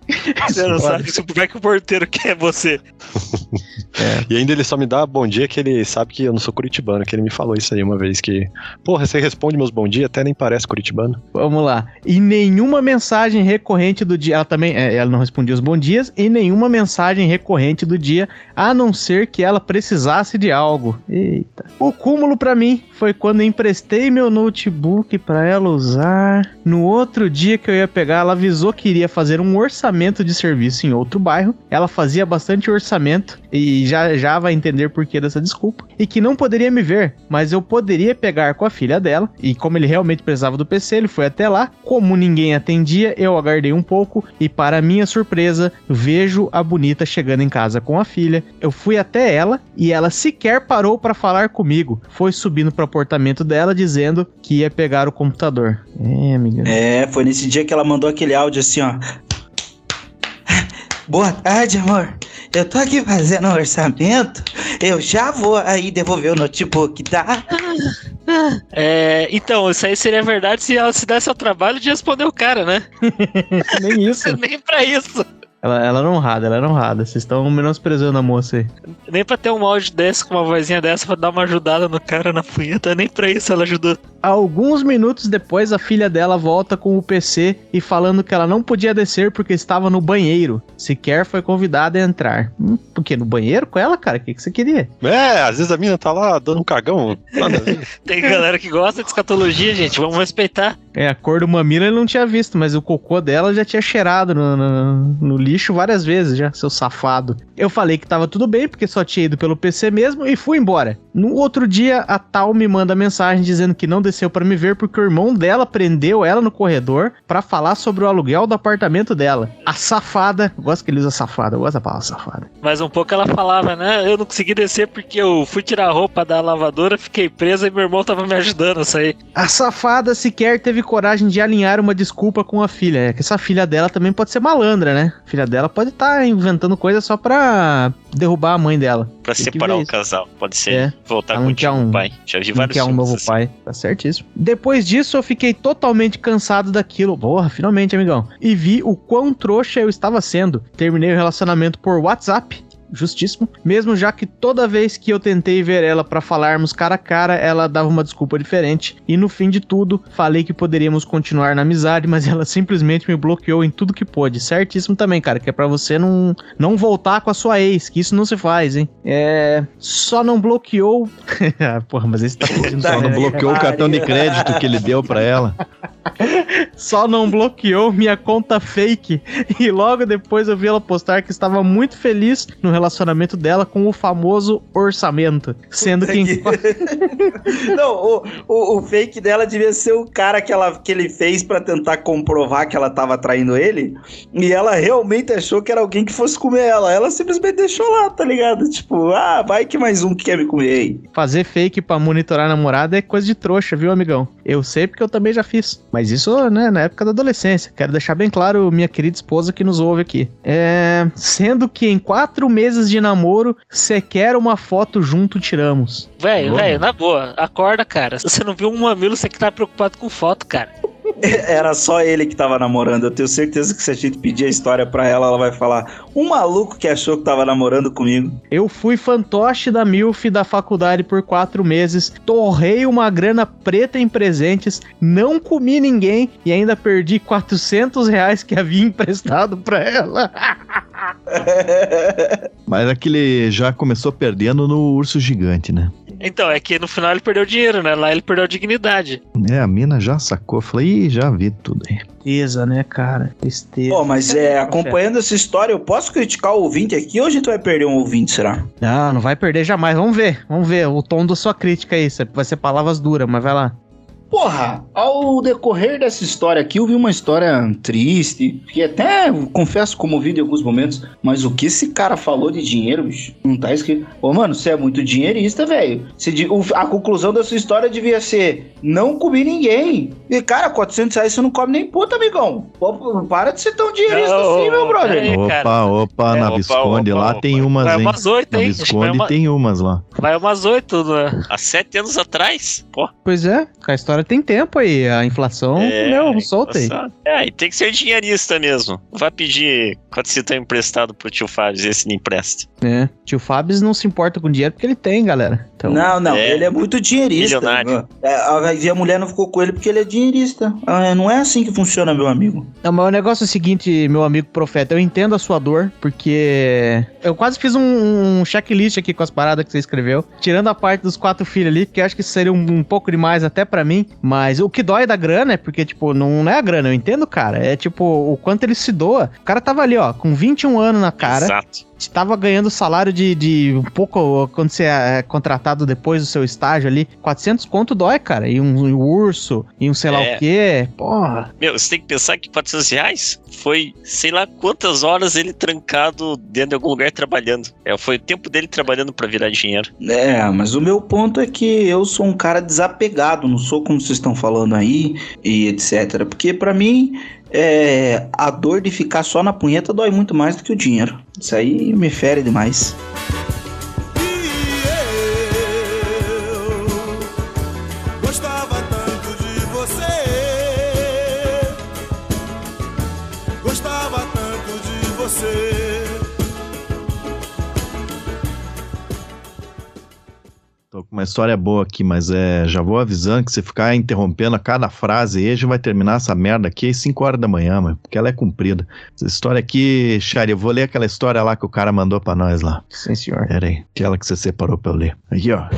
Speaker 4: [LAUGHS]
Speaker 6: Você não sabe se como é que o porteiro quer você. [LAUGHS]
Speaker 4: E ainda ele só me dá bom dia que ele sabe que eu não sou curitibano, que ele me falou isso aí uma vez que. Porra, você responde meus bom dia, até nem parece curitibano.
Speaker 1: Vamos lá. E nenhuma mensagem recorrente do dia. Ela também. é, ela não respondia os bom dias. E nenhuma mensagem recorrente do dia. A não ser que ela precisasse de algo. Eita. O cúmulo pra mim foi quando emprestei meu notebook pra ela usar. No outro dia que eu ia pegar, ela avisou que iria fazer um orçamento de serviço em outro bairro. Ela fazia bastante orçamento. E já, já vai entender por que dessa desculpa. E que não poderia me ver. Mas eu poderia pegar com a filha dela. E como ele realmente precisava do PC, ele foi até lá. Como ninguém atendia, eu aguardei um pouco. E para minha surpresa, vejo a bonita chegando em casa com a filha. Eu fui até ela e ela sequer parou para falar comigo. Foi subindo pro apartamento dela dizendo que ia pegar o computador. É, amiga.
Speaker 5: É, foi nesse dia que ela mandou aquele áudio assim, ó. Boa tarde, amor. Eu tô aqui fazendo um orçamento. Eu já vou aí devolver o notebook, tá?
Speaker 6: É, então, isso aí seria verdade se ela se desse ao trabalho de responder o cara, né? [LAUGHS]
Speaker 1: Nem isso. [LAUGHS]
Speaker 6: Nem pra isso.
Speaker 1: Ela, ela era honrada, ela era honrada. Vocês estão menosprezando a moça aí.
Speaker 6: Nem pra ter um áudio desse com uma vozinha dessa pra dar uma ajudada no cara na punheta. Nem pra isso ela ajudou.
Speaker 1: Alguns minutos depois, a filha dela volta com o PC e falando que ela não podia descer porque estava no banheiro. Sequer foi convidada a entrar. Hum, por quê? No banheiro com ela, cara? O que, que você queria?
Speaker 4: É, às vezes a mina tá lá dando um cagão. [LAUGHS]
Speaker 6: Tem galera que gosta de escatologia, gente. Vamos respeitar.
Speaker 1: É, a cor do mamilo ele não tinha visto, mas o cocô dela já tinha cheirado no, no- no lixo várias vezes já, seu safado. Eu falei que tava tudo bem, porque só tinha ido pelo PC mesmo e fui embora. No outro dia, a Tal me manda mensagem dizendo que não desceu pra me ver porque o irmão dela prendeu ela no corredor pra falar sobre o aluguel do apartamento dela. A safada, gosto que ele usa safada, eu gosto da palavra safada.
Speaker 6: Mas um pouco ela falava, né? Eu não consegui descer porque eu fui tirar a roupa da lavadora, fiquei presa e meu irmão tava me ajudando a sair.
Speaker 1: A safada sequer teve teve coragem de alinhar uma desculpa com a filha. É que essa filha dela também pode ser malandra, né? A filha dela pode estar inventando coisa só pra derrubar a mãe dela.
Speaker 3: Pra
Speaker 1: Tem que
Speaker 3: separar o casal. Pode ser.
Speaker 1: É.
Speaker 3: Voltar com o
Speaker 1: um-
Speaker 3: pai. Já vi vários
Speaker 1: quer um
Speaker 3: filmes
Speaker 1: novo
Speaker 3: assim.
Speaker 1: pai. Tá certíssimo. Depois disso, eu fiquei totalmente cansado daquilo. Porra, finalmente, amigão. E vi o quão trouxa eu estava sendo. Terminei o relacionamento por WhatsApp. Justíssimo. Mesmo já que toda vez que eu tentei ver ela pra falarmos cara a cara, ela dava uma desculpa diferente. E no fim de tudo, falei que poderíamos continuar na amizade, mas ela simplesmente me bloqueou em tudo que pôde. Certíssimo também, cara, que é pra você não, não voltar com a sua ex, que isso não se faz, hein? É. Só não bloqueou. [LAUGHS] Ah, Porra, mas esse tá fugindo
Speaker 2: Só não
Speaker 1: regra.
Speaker 2: bloqueou o cartão de crédito que ele deu pra ela. [LAUGHS]
Speaker 1: Só não bloqueou minha conta fake. E logo depois eu vi ela postar que estava muito feliz no relacionamento dela com o famoso orçamento. Sendo que. [LAUGHS]
Speaker 5: Não, o, o, o fake dela devia ser o cara que, ela, que ele fez pra tentar comprovar que ela tava traindo ele. E ela realmente achou que era alguém que fosse comer ela. Ela simplesmente deixou lá, tá ligado? Tipo, ah, vai que mais um que quer me comer aí.
Speaker 1: Fazer fake pra monitorar a namorada é coisa de trouxa, viu, amigão? Eu sei porque eu também já fiz. Mas isso, né, na época da adolescência. Quero deixar bem claro, minha querida esposa que nos ouve aqui. É. Sendo que em quatro meses de namoro, sequer uma foto junto tiramos.
Speaker 6: Velho, velho, na boa, acorda, cara. Se você não viu um mamilo, você que tá preocupado com foto, cara. [LAUGHS]
Speaker 5: Era só ele que tava namorando. Eu tenho certeza que se a gente pedir a história pra ela, ela vai falar: um maluco que achou que tava namorando comigo.
Speaker 1: Eu fui fantoche da MILF da faculdade por quatro meses, torrei uma grana preta em presentes, não comi ninguém e ainda perdi 400 reais que havia [LAUGHS] emprestado pra ela. [LAUGHS] [LAUGHS]
Speaker 2: Mas aquele já começou perdendo no urso gigante, né?
Speaker 6: Então, é que no final ele perdeu dinheiro, né? Lá ele perdeu a dignidade.
Speaker 2: É, a mina já sacou. Falei, Ih, já vi tudo aí.
Speaker 1: Tristeza, né, cara? Tristeza.
Speaker 5: Pô, mas é, acompanhando essa história, eu posso criticar o ouvinte aqui ou a gente vai perder um ouvinte, será?
Speaker 1: Não, não vai perder jamais. Vamos ver, vamos ver o tom da sua crítica aí. Vai ser palavras duras, mas vai lá.
Speaker 5: Porra, ao decorrer dessa história aqui, eu vi uma história triste, que até confesso comovido em alguns momentos, mas o que esse cara falou de dinheiro, bicho, não tá escrito. Ô, mano, você é muito dinheirista, velho. A conclusão dessa história devia ser: não comi ninguém. E, cara, 400 reais você não come nem puta, amigão. Pô, para de ser tão dinheirista
Speaker 6: Não,
Speaker 5: assim, meu brother.
Speaker 6: peraí.
Speaker 2: Opa,
Speaker 6: cara.
Speaker 2: opa,
Speaker 3: É,
Speaker 2: na
Speaker 3: opa,
Speaker 2: Visconde
Speaker 3: opa,
Speaker 2: lá
Speaker 3: opa.
Speaker 2: tem umas,
Speaker 6: Vai
Speaker 2: hein?
Speaker 6: umas oito,
Speaker 2: Na
Speaker 6: hein? Vai,
Speaker 2: Visconde
Speaker 6: uma-
Speaker 2: tem umas lá.
Speaker 6: vai umas oito, né?
Speaker 3: Há sete anos atrás, pô.
Speaker 1: Pois é, a história tem tempo aí. A inflação, meu, solta aí.
Speaker 3: É, e tem que ser dinheirista mesmo. Não vai pedir quando você tá emprestado pro tio Fábio, esse não empresta.
Speaker 1: É, tio Fábio não se importa com dinheiro porque ele tem, galera. Então,
Speaker 5: Não, não,
Speaker 3: É.
Speaker 5: ele é muito dinheirista.
Speaker 3: Milionário.
Speaker 5: É, a, e a mulher não ficou com ele porque ele é dinheirista. Ah, não é assim que funciona, meu amigo.
Speaker 1: Não, mas o negócio é o seguinte, meu amigo profeta, eu entendo a sua dor, porque eu quase fiz um, um checklist aqui com as paradas que você escreveu, tirando a parte dos quatro filhos ali, que eu acho que isso seria um, um pouco demais até pra mim, mas o que dói da grana é porque, tipo, não, é a grana, eu entendo, cara, é tipo, o quanto ele se doa. O cara tava ali, ó, com 21 anos na cara,
Speaker 3: Exato.
Speaker 1: Estava ganhando salário de, de um pouco quando você é contratado depois do seu estágio ali. 400 conto dói, cara. E um, um urso, e um sei lá
Speaker 3: É.
Speaker 1: o quê. Porra.
Speaker 3: Meu, você tem que pensar que 400 reais foi sei lá quantas horas ele trancado dentro de algum lugar trabalhando. É, foi o tempo dele trabalhando pra virar dinheiro.
Speaker 5: É, mas o meu ponto é que eu sou um cara desapegado, não sou como vocês estão falando aí e etc. Porque pra mim, é, a dor de ficar só na punheta dói muito mais do que o dinheiro. Isso aí me fere demais.
Speaker 2: Tô com uma história boa aqui, mas é, já vou avisando que se ficar interrompendo a cada frase aí, vai terminar essa merda aqui às 5 horas da manhã, mano, porque ela é comprida. Essa história aqui, Xari, eu vou ler aquela história lá que o cara mandou pra nós lá.
Speaker 1: Sim, senhor.
Speaker 2: Pera aí, aquela que você separou pra eu ler. Aqui, ó.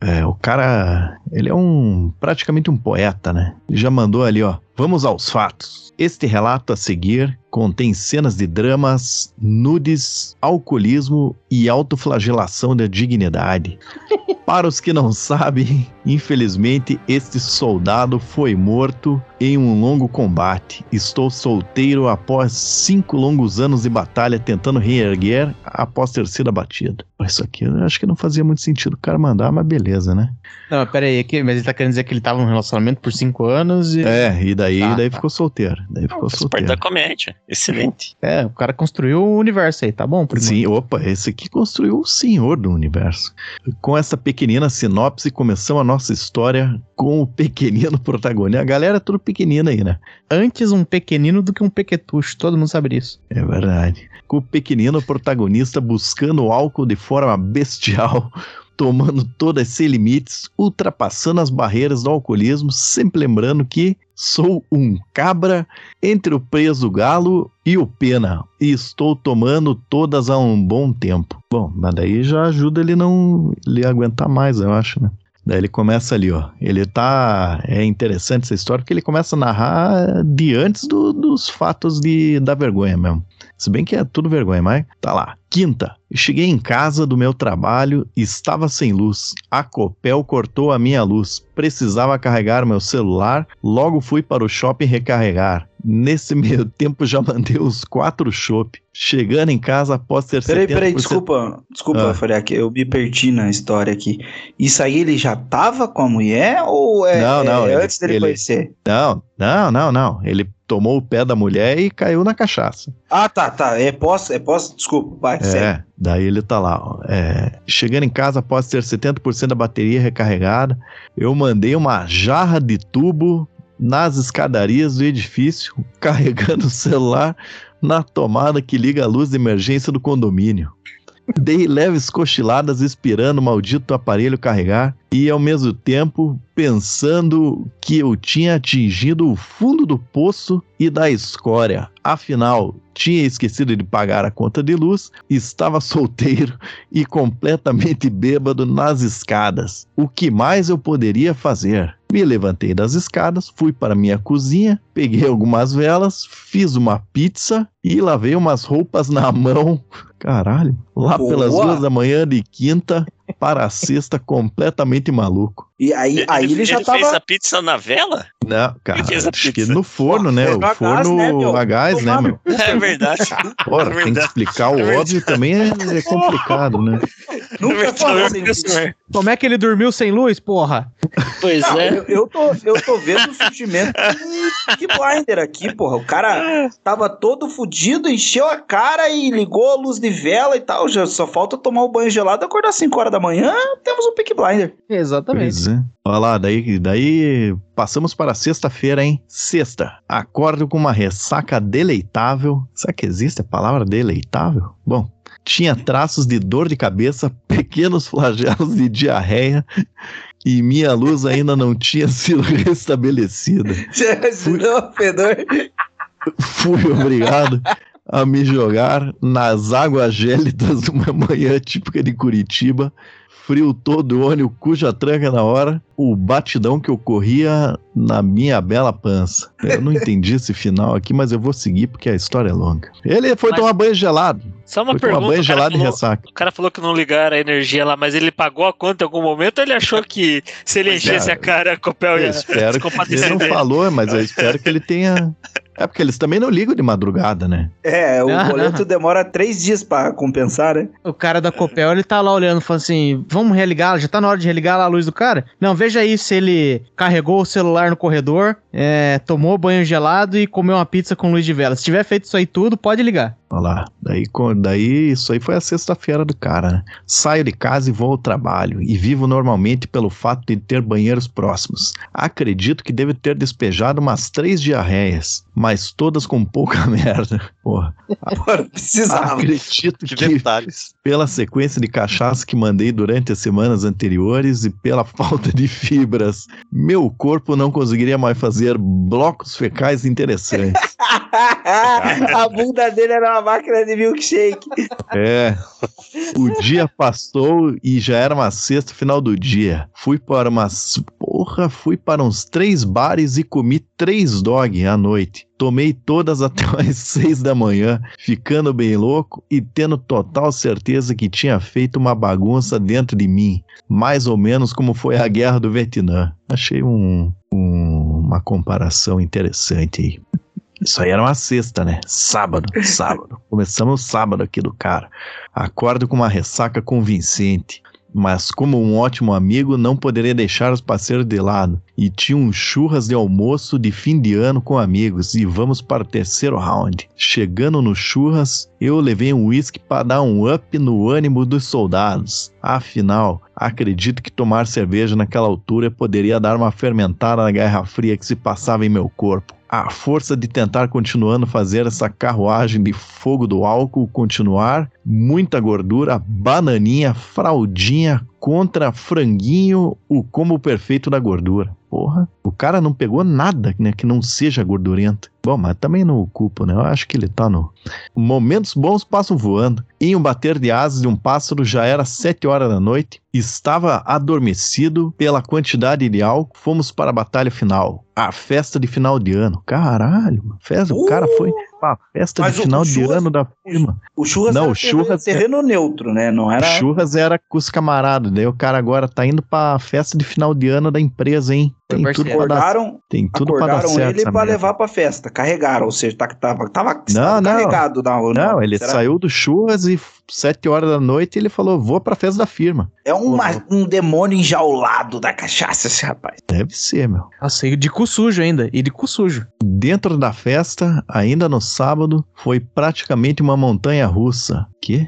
Speaker 2: É, o cara, ele é um praticamente um poeta, né? Ele já mandou ali, ó. Vamos aos fatos. Este relato a seguir contém cenas de dramas, nudes, alcoolismo e autoflagelação da dignidade. [LAUGHS] Para os que não sabem, infelizmente este soldado foi morto em um longo combate. Estou solteiro após cinco longos anos de batalha tentando reerguer após ter sido abatido. Isso aqui eu acho que não fazia muito sentido o cara mandar, mas beleza, né?
Speaker 1: Não, pera aí, aqui, mas ele tá querendo dizer que ele tava num relacionamento por cinco anos e.
Speaker 2: É, e daí,
Speaker 1: Tá,
Speaker 2: daí
Speaker 1: tá.
Speaker 2: ficou solteiro. Daí ficou solteiro.
Speaker 3: da comédia. Excelente.
Speaker 1: É, o cara construiu o universo aí, tá bom? por.
Speaker 2: Sim, opa, esse aqui construiu o senhor do universo. Com essa pequenina sinopse, começamos a nossa história com o pequenino [LAUGHS] protagonista. A galera é tudo pequenina aí, né?
Speaker 1: Antes um pequenino do que um pequetucho, todo mundo sabe disso.
Speaker 2: É verdade. Com o pequenino protagonista buscando o álcool de forma bestial, [LAUGHS] tomando todas sem limites, ultrapassando as barreiras do alcoolismo, sempre lembrando que sou um cabra entre o preso galo e o pena, e estou tomando todas há um bom tempo. Bom, mas daí já ajuda ele não ele aguentar mais, eu acho, né? Daí ele começa ali, ó. Ele tá. É interessante essa história porque ele começa a narrar de antes do- dos fatos de, da vergonha mesmo. Se bem que é tudo vergonha, mas tá lá. Quinta, cheguei em casa do meu trabalho estava sem luz. A Copel cortou a minha luz. Precisava carregar meu celular, logo fui para o shopping recarregar. Nesse [LAUGHS] meio tempo já mandei os quatro chopp. Chegando em casa após ter
Speaker 5: Peraí, peraí,
Speaker 2: 70%
Speaker 5: desculpa, desculpa,
Speaker 2: Ah.
Speaker 5: Fariac, eu me perdi na história aqui. Isso aí ele já tava com a mulher ou é,
Speaker 2: Não, não,
Speaker 5: é
Speaker 2: ele-
Speaker 5: antes dele
Speaker 2: ele-
Speaker 5: conhecer?
Speaker 2: Não, não, não, não. Ele tomou o pé da mulher e caiu na cachaça.
Speaker 5: Ah, tá, tá, é pós, é pós, desculpa, vai.
Speaker 2: É, daí ele tá lá. ó, é, chegando em casa após ter 70% da bateria recarregada, eu mandei uma jarra de tubo nas escadarias do edifício, carregando o celular na tomada que liga a luz de emergência do condomínio. Dei leves cochiladas esperando o maldito aparelho carregar e ao mesmo tempo pensando que eu tinha atingido o fundo do poço e da escória. Afinal, tinha esquecido de pagar a conta de luz, estava solteiro e completamente bêbado nas escadas. O que mais eu poderia fazer? Me levantei das escadas, fui para minha cozinha, peguei algumas velas, fiz uma pizza e lavei umas roupas na mão. Caralho, lá
Speaker 5: Boa.
Speaker 2: pelas duas da manhã de quinta para sexta, completamente maluco.
Speaker 5: E aí, aí ele, já
Speaker 3: fez
Speaker 5: tava.
Speaker 3: a pizza na vela?
Speaker 2: Não, cara,
Speaker 3: fez a
Speaker 2: acho que
Speaker 3: pizza?
Speaker 2: no forno, né?
Speaker 5: Fez
Speaker 2: O
Speaker 5: no a gás,
Speaker 2: forno
Speaker 5: né, meu?
Speaker 2: a gás, né, meu?
Speaker 3: É verdade. [LAUGHS]
Speaker 2: Porra, tem que
Speaker 3: verdade.
Speaker 2: explicar o
Speaker 3: É
Speaker 2: óbvio também é, [LAUGHS] é complicado, né?
Speaker 5: Nunca falou sem isso.
Speaker 1: Como é que ele dormiu sem luz, porra?
Speaker 6: Pois
Speaker 5: Não,
Speaker 6: é.
Speaker 5: eu, eu tô, eu tô vendo o surgimento de Peaky Blinder aqui, porra. O cara tava todo fudido, encheu a cara e ligou a luz de vela e tal. Já só falta tomar o banho gelado e acordar às 5 horas da manhã. Temos um Peaky Blinder.
Speaker 1: Exatamente.
Speaker 2: Pois é. Olha lá, daí, daí passamos para sexta-feira, hein? Sexta. Acordo com uma ressaca deleitável. Será que existe a palavra deleitável? Bom, tinha traços de dor de cabeça, [LAUGHS] pequenos flagelos de diarreia e minha luz ainda não tinha sido restabelecida.
Speaker 5: Não, fedor.
Speaker 2: Fui obrigado a me jogar nas águas gélidas de uma manhã típica de Curitiba, frio todo ônibus, cuja tranca na hora, o batidão que ocorria na minha bela pança. Eu não entendi esse final aqui, mas eu vou seguir porque a história é longa. Ele foi
Speaker 6: Mas-
Speaker 2: tomar banho gelado.
Speaker 6: Só uma
Speaker 2: foi tomar
Speaker 6: pergunta.
Speaker 2: banho
Speaker 6: O cara,
Speaker 2: gelado e
Speaker 6: falou,
Speaker 2: ressaca.
Speaker 6: o cara falou que não ligaram a energia lá, mas ele pagou a conta em algum momento ou ele achou que se ele enchesse
Speaker 2: é.
Speaker 6: a cara, a Copel
Speaker 2: Eu
Speaker 6: ia
Speaker 2: espero que ele não
Speaker 6: dele?
Speaker 2: falou, mas eu espero que ele tenha. [LAUGHS] É porque eles também não ligam de madrugada, né?
Speaker 5: É, o
Speaker 1: Ah.
Speaker 5: boleto demora três dias pra compensar, né?
Speaker 1: O cara da Copel, ele tá lá olhando, falando assim: vamos religar, já tá na hora de religar lá a luz do cara? Não, veja aí se ele carregou o celular no corredor, é, tomou banho gelado e comeu uma pizza com luz de vela. Se tiver feito isso aí tudo, pode ligar.
Speaker 2: Olha lá. Daí, daí isso aí foi a sexta-feira do cara, né? Saio de casa e vou ao trabalho. E vivo normalmente pelo fato de ter banheiros próximos. Acredito que devo ter despejado umas três diarreias, mas todas com pouca [LAUGHS] merda. Porra,
Speaker 5: Agora precisava. [LAUGHS]
Speaker 2: acredito
Speaker 4: Que
Speaker 2: que
Speaker 4: detalhes.
Speaker 2: pela sequência de cachaça que mandei durante as semanas anteriores e pela [LAUGHS] falta de fibras, meu corpo não conseguiria mais fazer blocos fecais interessantes. [LAUGHS]
Speaker 5: A bunda dele era uma máquina de milkshake.
Speaker 2: É. O dia passou e já era uma sexta final do dia. Fui para umas. Porra, fui para uns três bares e comi três dog à noite. Tomei todas até [LAUGHS] as seis da manhã, ficando bem louco e tendo total certeza que tinha feito uma bagunça dentro de mim. Mais ou menos como foi a guerra do Vietnã. Achei um, um- uma comparação interessante aí. Isso aí era uma sexta, né? Sábado, sábado. Começamos sábado aqui do cara. Acordo com uma ressaca convincente. Mas como um ótimo amigo, não poderia deixar os parceiros de lado. E tinha um churras de almoço de fim de ano com amigos. E vamos para o terceiro round. Chegando no churras, eu levei um uísque para dar um up no ânimo dos soldados. Afinal, acredito que tomar cerveja naquela altura poderia dar uma fermentada na guerra fria que se passava em meu corpo. A força de tentar continuando fazer essa carruagem de fogo do álcool continuar, muita gordura, bananinha, fraldinha contra franguinho, o combo perfeito da gordura. Porra, o cara não pegou nada né, que não seja gordurento. Bom, mas também não o culpo, né? Eu acho que ele tá no. Momentos bons passam voando. Em um bater de asas de um pássaro já era sete horas da noite. Estava adormecido pela quantidade de álcool. Fomos para a batalha final. A festa de final de ano. Caralho, mano. festa, o cara foi pra festa
Speaker 5: Mas
Speaker 2: de
Speaker 5: o-
Speaker 2: final
Speaker 5: o
Speaker 2: de
Speaker 5: churras-
Speaker 2: ano da firma.
Speaker 5: O churras
Speaker 2: Não,
Speaker 5: era
Speaker 2: o churras-
Speaker 5: terreno neutro, né? Não era.
Speaker 2: Churras era com os camaradas. Daí o cara agora tá indo pra festa de final de ano da empresa, hein? Tem tudo pra dar,
Speaker 5: Acordaram,
Speaker 2: tem tudo pra dar
Speaker 5: acordaram
Speaker 2: certo.
Speaker 5: ele
Speaker 2: merda.
Speaker 5: levar pra festa. Carregaram, ou seja, tá, tava, tava, estava
Speaker 2: não.
Speaker 5: carregado na
Speaker 2: Não, ele
Speaker 5: Será?
Speaker 2: saiu do churras e sete horas da noite ele falou: vou pra festa da firma.
Speaker 5: É uma- um demônio enjaulado da cachaça, esse rapaz.
Speaker 2: Deve ser, meu.
Speaker 1: Nossa, e de cu sujo ainda. E de cu sujo.
Speaker 2: Dentro da festa, ainda no sábado, foi praticamente uma montanha russa. Que?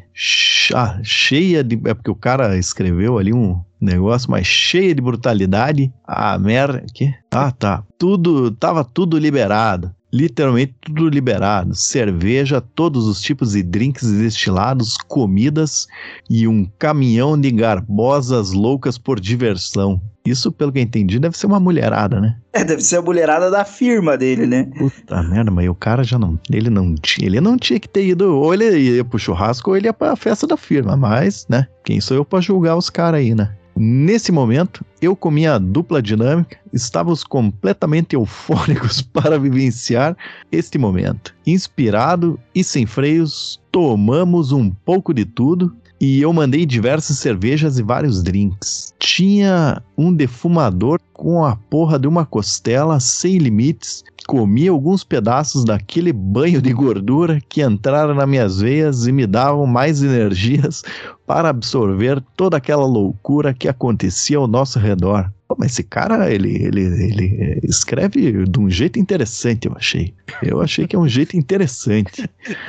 Speaker 2: Ah, cheia de. É porque o cara escreveu ali um negócio, mas cheia de brutalidade. Ah, merda. Que? Ah, tá. Tudo. Tava tudo liberado. Literalmente tudo liberado. Cerveja, todos os tipos de drinks destilados, comidas e um caminhão de garbosas loucas por diversão. Isso, pelo que eu entendi, deve ser uma mulherada, né?
Speaker 5: É, deve ser a mulherada da firma dele, né?
Speaker 2: Puta merda, mas o cara já não. Ele não tinha. Ele não tinha que ter ido. Ou ele ia pro churrasco ou ele ia pra festa da firma. Mas, né? Quem sou eu pra julgar os caras aí, né? Nesse momento, eu com minha dupla dinâmica, estávamos completamente eufóricos [LAUGHS] para vivenciar este momento. Inspirado e sem freios, tomamos um pouco de tudo e eu mandei diversas cervejas e vários drinks. Tinha um defumador com a porra de uma costela sem limites. Comi alguns pedaços daquele banho de gordura que entraram nas minhas veias e me davam mais energias para absorver toda aquela loucura que acontecia ao nosso redor. Pô, mas esse cara, ele, ele, ele escreve de um jeito interessante, eu achei. Eu achei que é um jeito interessante. [LAUGHS]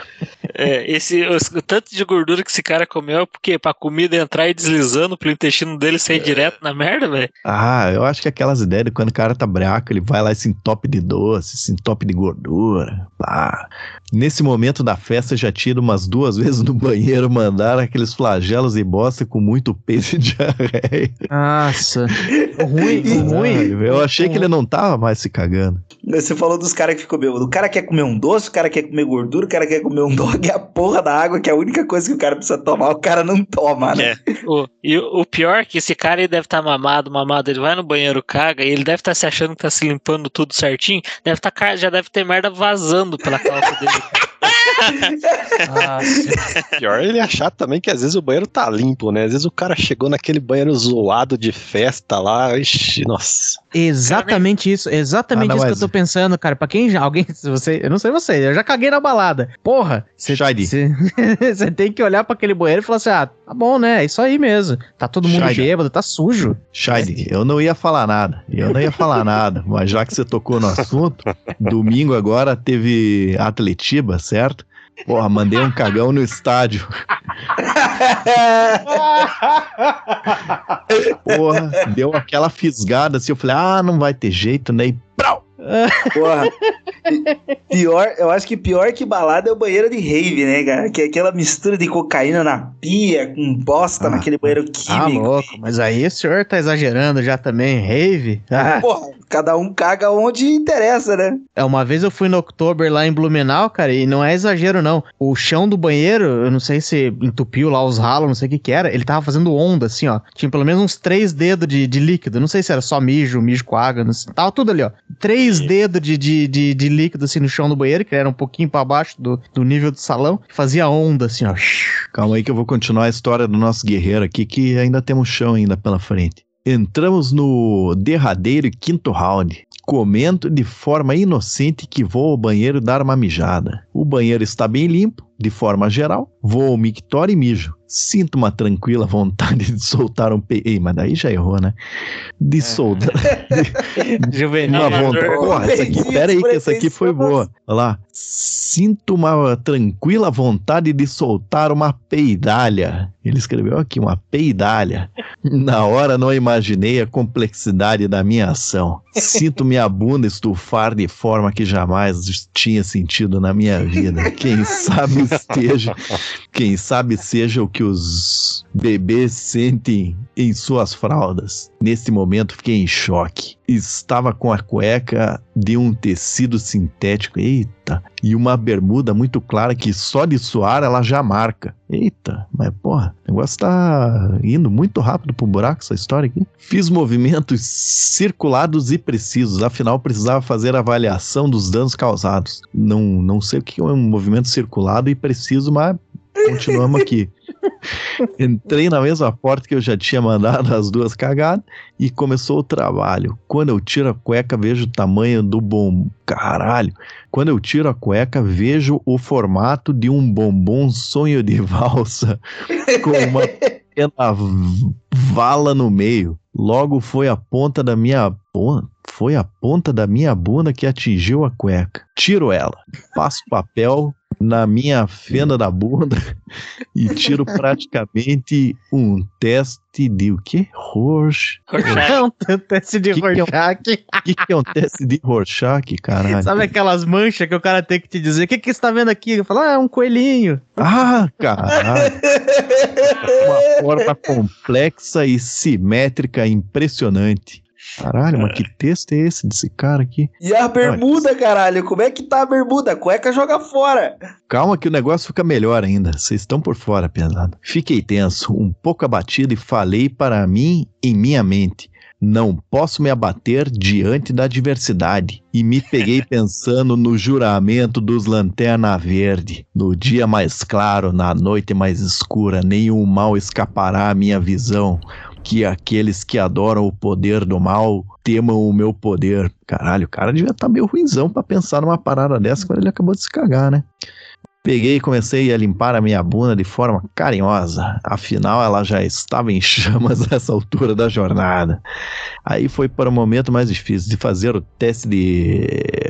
Speaker 6: É, esse, o tanto de gordura que esse cara comeu é porque pra comida entrar e deslizando pro intestino dele
Speaker 2: É.
Speaker 6: sair direto na merda, velho.
Speaker 2: Ah, eu acho que aquelas ideias de quando o cara tá breaco, ele vai lá e se entope de doce, se entope de gordura. Pá. Nesse momento da festa, já tiro umas duas [LAUGHS] vezes no banheiro, mandar aqueles flagelos e bosta com muito peso e [LAUGHS] diarreia.
Speaker 1: Nossa. [LAUGHS] Ruim, o ruim.
Speaker 2: Eu achei que ele não tava mais se cagando.
Speaker 5: Você falou dos caras que ficou bêbado. O cara quer comer um doce, o cara quer comer gordura, o cara quer comer um dog, é a porra da água, que é a única coisa que o cara precisa tomar, o cara não toma, né?
Speaker 3: É.
Speaker 6: O- e o, pior é que esse cara ele deve estar mamado, mamado, ele vai no banheiro, caga, e ele deve estar se achando que tá se limpando tudo certinho, deve tá, já deve ter merda vazando pela calça dele. [LAUGHS]
Speaker 1: Nossa.
Speaker 4: Pior ele achar também que às vezes o banheiro tá limpo, né? Às vezes o cara chegou naquele banheiro zoado de festa lá, ixi, nossa.
Speaker 1: Exatamente isso, exatamente
Speaker 2: Ah,
Speaker 1: isso que eu tô pensando, cara. Pra quem já, alguém, se você, eu não sei você, eu já caguei na balada. Porra, você [LAUGHS] tem que olhar pra aquele banheiro e falar assim: ah, tá bom, né? É isso aí mesmo. Tá todo mundo
Speaker 2: Shady.
Speaker 1: bêbado, tá sujo.
Speaker 2: Shide, eu não ia falar nada. Eu não ia falar [LAUGHS] nada. Mas já que você tocou no assunto, domingo agora teve Atletiba, certo? Porra, mandei um cagão no estádio. Porra, deu aquela fisgada assim. Eu falei, ah, não vai ter jeito, né? E prau!
Speaker 5: Porra. Pior, eu acho que pior que balada é o banheiro de rave, né, cara? Que é aquela mistura de cocaína na pia, com bosta
Speaker 1: Ah,
Speaker 5: naquele banheiro
Speaker 1: Ah,
Speaker 5: químico.
Speaker 1: louco, mas aí o senhor tá exagerando já também, rave? Ah,
Speaker 5: Porra, cada um caga onde interessa, né?
Speaker 1: é, uma vez eu fui no Oktober lá em Blumenau, cara, e não é exagero não. O chão do banheiro, eu não sei se entupiu lá os ralos, não sei o que que era, ele tava fazendo onda, assim, ó. Tinha pelo menos uns três dedos de, de líquido, não sei se era só mijo, mijo com água, não sei, tava tudo ali, ó. Três dedos de, de, de, de líquido, assim, no chão do banheiro, que era um pouquinho pra baixo do, do nível do salão, fazia onda, assim, ó.
Speaker 2: Calma aí que eu vou continuar a história do nosso guerreiro aqui, que ainda temos chão ainda pela frente. Entramos no derradeiro e quinto round. Comento de forma inocente que vou ao banheiro dar uma mijada. O banheiro está bem limpo, de forma geral. Vou ao mictório e mijo. Sinto uma tranquila vontade de soltar um pe... Ei, mas daí já errou, né? De soltar... [LAUGHS]
Speaker 1: Juvenil.
Speaker 2: Uma
Speaker 6: Amador.
Speaker 2: vontade. Porra, essa aqui, pera aí, que essa aqui foi boa. Olha lá. Sinto uma tranquila vontade de soltar uma peidalha. Ele escreveu aqui, uma peidalha. Na hora não imaginei a complexidade da minha ação. Sinto minha bunda estufar de forma que jamais tinha sentido na minha vida. Quem sabe esteja, quem sabe seja o que os bebês sentem em suas fraldas. Nesse momento fiquei em choque. Estava com a cueca de um tecido sintético, eita, e uma bermuda muito clara que só de suar ela já marca. Eita, mas porra, o negócio tá indo muito rápido pro buraco essa história aqui. Fiz movimentos circulados e precisos, afinal precisava fazer avaliação dos danos causados. Não, não sei o que é um movimento circulado e preciso, mas continuamos aqui. Entrei na mesma porta que eu já tinha mandado as duas cagadas e começou o trabalho. Quando eu tiro a cueca, vejo o tamanho do bom. Caralho! Quando eu tiro a cueca, vejo o formato de um bombom sonho de valsa [LAUGHS] com uma pequena vala no meio. Logo foi a ponta da minha. Pô, Foi a ponta da minha bunda que atingiu a cueca. Tiro ela, passo papel na minha fenda da bunda e tiro [LAUGHS] praticamente um teste de o quê? Rorsch.
Speaker 6: Rorschach.
Speaker 1: Não, tem teste de
Speaker 2: Que que é um-
Speaker 1: Rorschach.
Speaker 2: O [LAUGHS] que, que é um teste de Rorschach, caralho?
Speaker 1: Sabe aquelas manchas que o cara tem que te dizer? O que, que você tá vendo aqui? Eu falo, ah, é um coelhinho.
Speaker 2: Ah, caralho. Uma forma complexa e simétrica impressionante. Caralho, mas que texto é esse desse cara aqui?
Speaker 5: E a bermuda, caralho? Como é que tá a bermuda? A cueca joga fora.
Speaker 2: Calma que o negócio fica melhor ainda. Vocês estão por fora, pesado. Fiquei tenso, um pouco abatido e falei para mim em minha mente. Não posso me abater diante da adversidade. E me peguei [LAUGHS] pensando no juramento dos Lanterna Verde. No dia mais claro, na noite mais escura, nenhum mal escapará à minha visão. Que aqueles que adoram o poder do mal temam o meu poder. Caralho, o cara devia estar meio ruimzão pra pensar numa parada dessa quando ele acabou de se cagar, né? Peguei e comecei a limpar a minha bunda de forma carinhosa. Afinal, ela já estava em chamas [LAUGHS] nessa altura da jornada. Aí foi para o momento mais difícil de fazer o teste de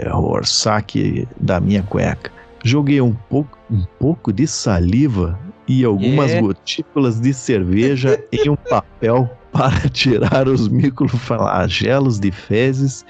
Speaker 2: Rorschach da minha cueca. Joguei um pouco, um pouco de saliva e algumas
Speaker 1: É.
Speaker 2: gotículas de cerveja em um papel para [LAUGHS] tirar os microflagelos de fezes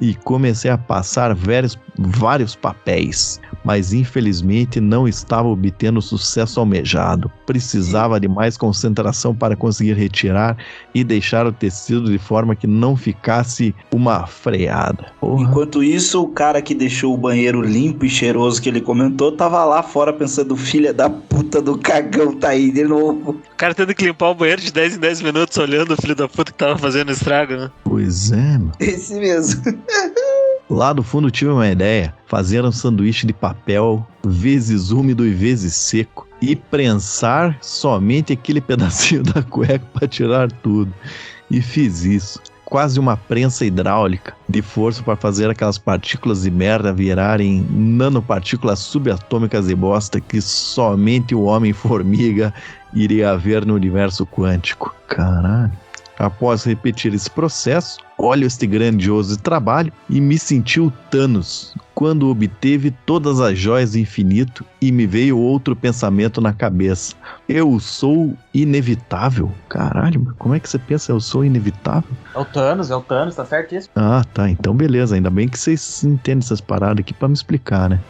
Speaker 2: e comecei a passar vários, vários papéis, mas infelizmente não estava obtendo o sucesso almejado. Precisava de mais concentração para conseguir retirar e deixar o tecido de forma que não ficasse uma freada. Porra.
Speaker 5: Enquanto isso, o cara que deixou o banheiro limpo e cheiroso que ele comentou tava lá fora pensando: filha da puta do cagão tá aí de novo.
Speaker 6: O cara tendo que limpar o banheiro de 10 em 10 minutos olhando o filho da puta que tava fazendo estrago, né?
Speaker 2: Pois é, mano.
Speaker 5: Esse mesmo. [LAUGHS]
Speaker 2: Lá do fundo tive uma ideia: fazer um sanduíche de papel, vezes úmido e vezes seco, e prensar somente aquele [LAUGHS] pedacinho da cueca para tirar tudo. E fiz isso. Quase uma prensa hidráulica de força para fazer aquelas partículas de merda virarem nanopartículas subatômicas de bosta que somente o Homem-Formiga iria ver no universo quântico. Caralho. Após repetir esse processo, olho este grandioso trabalho e me senti o Thanos quando obteve todas as joias do infinito e me veio outro pensamento na cabeça. Eu sou inevitável? Caralho, como é que você pensa eu sou inevitável?
Speaker 1: É o Thanos, é o Thanos, tá certíssimo.
Speaker 2: Ah, tá. Então beleza. Ainda bem que vocês entendem essas paradas aqui pra me explicar, né?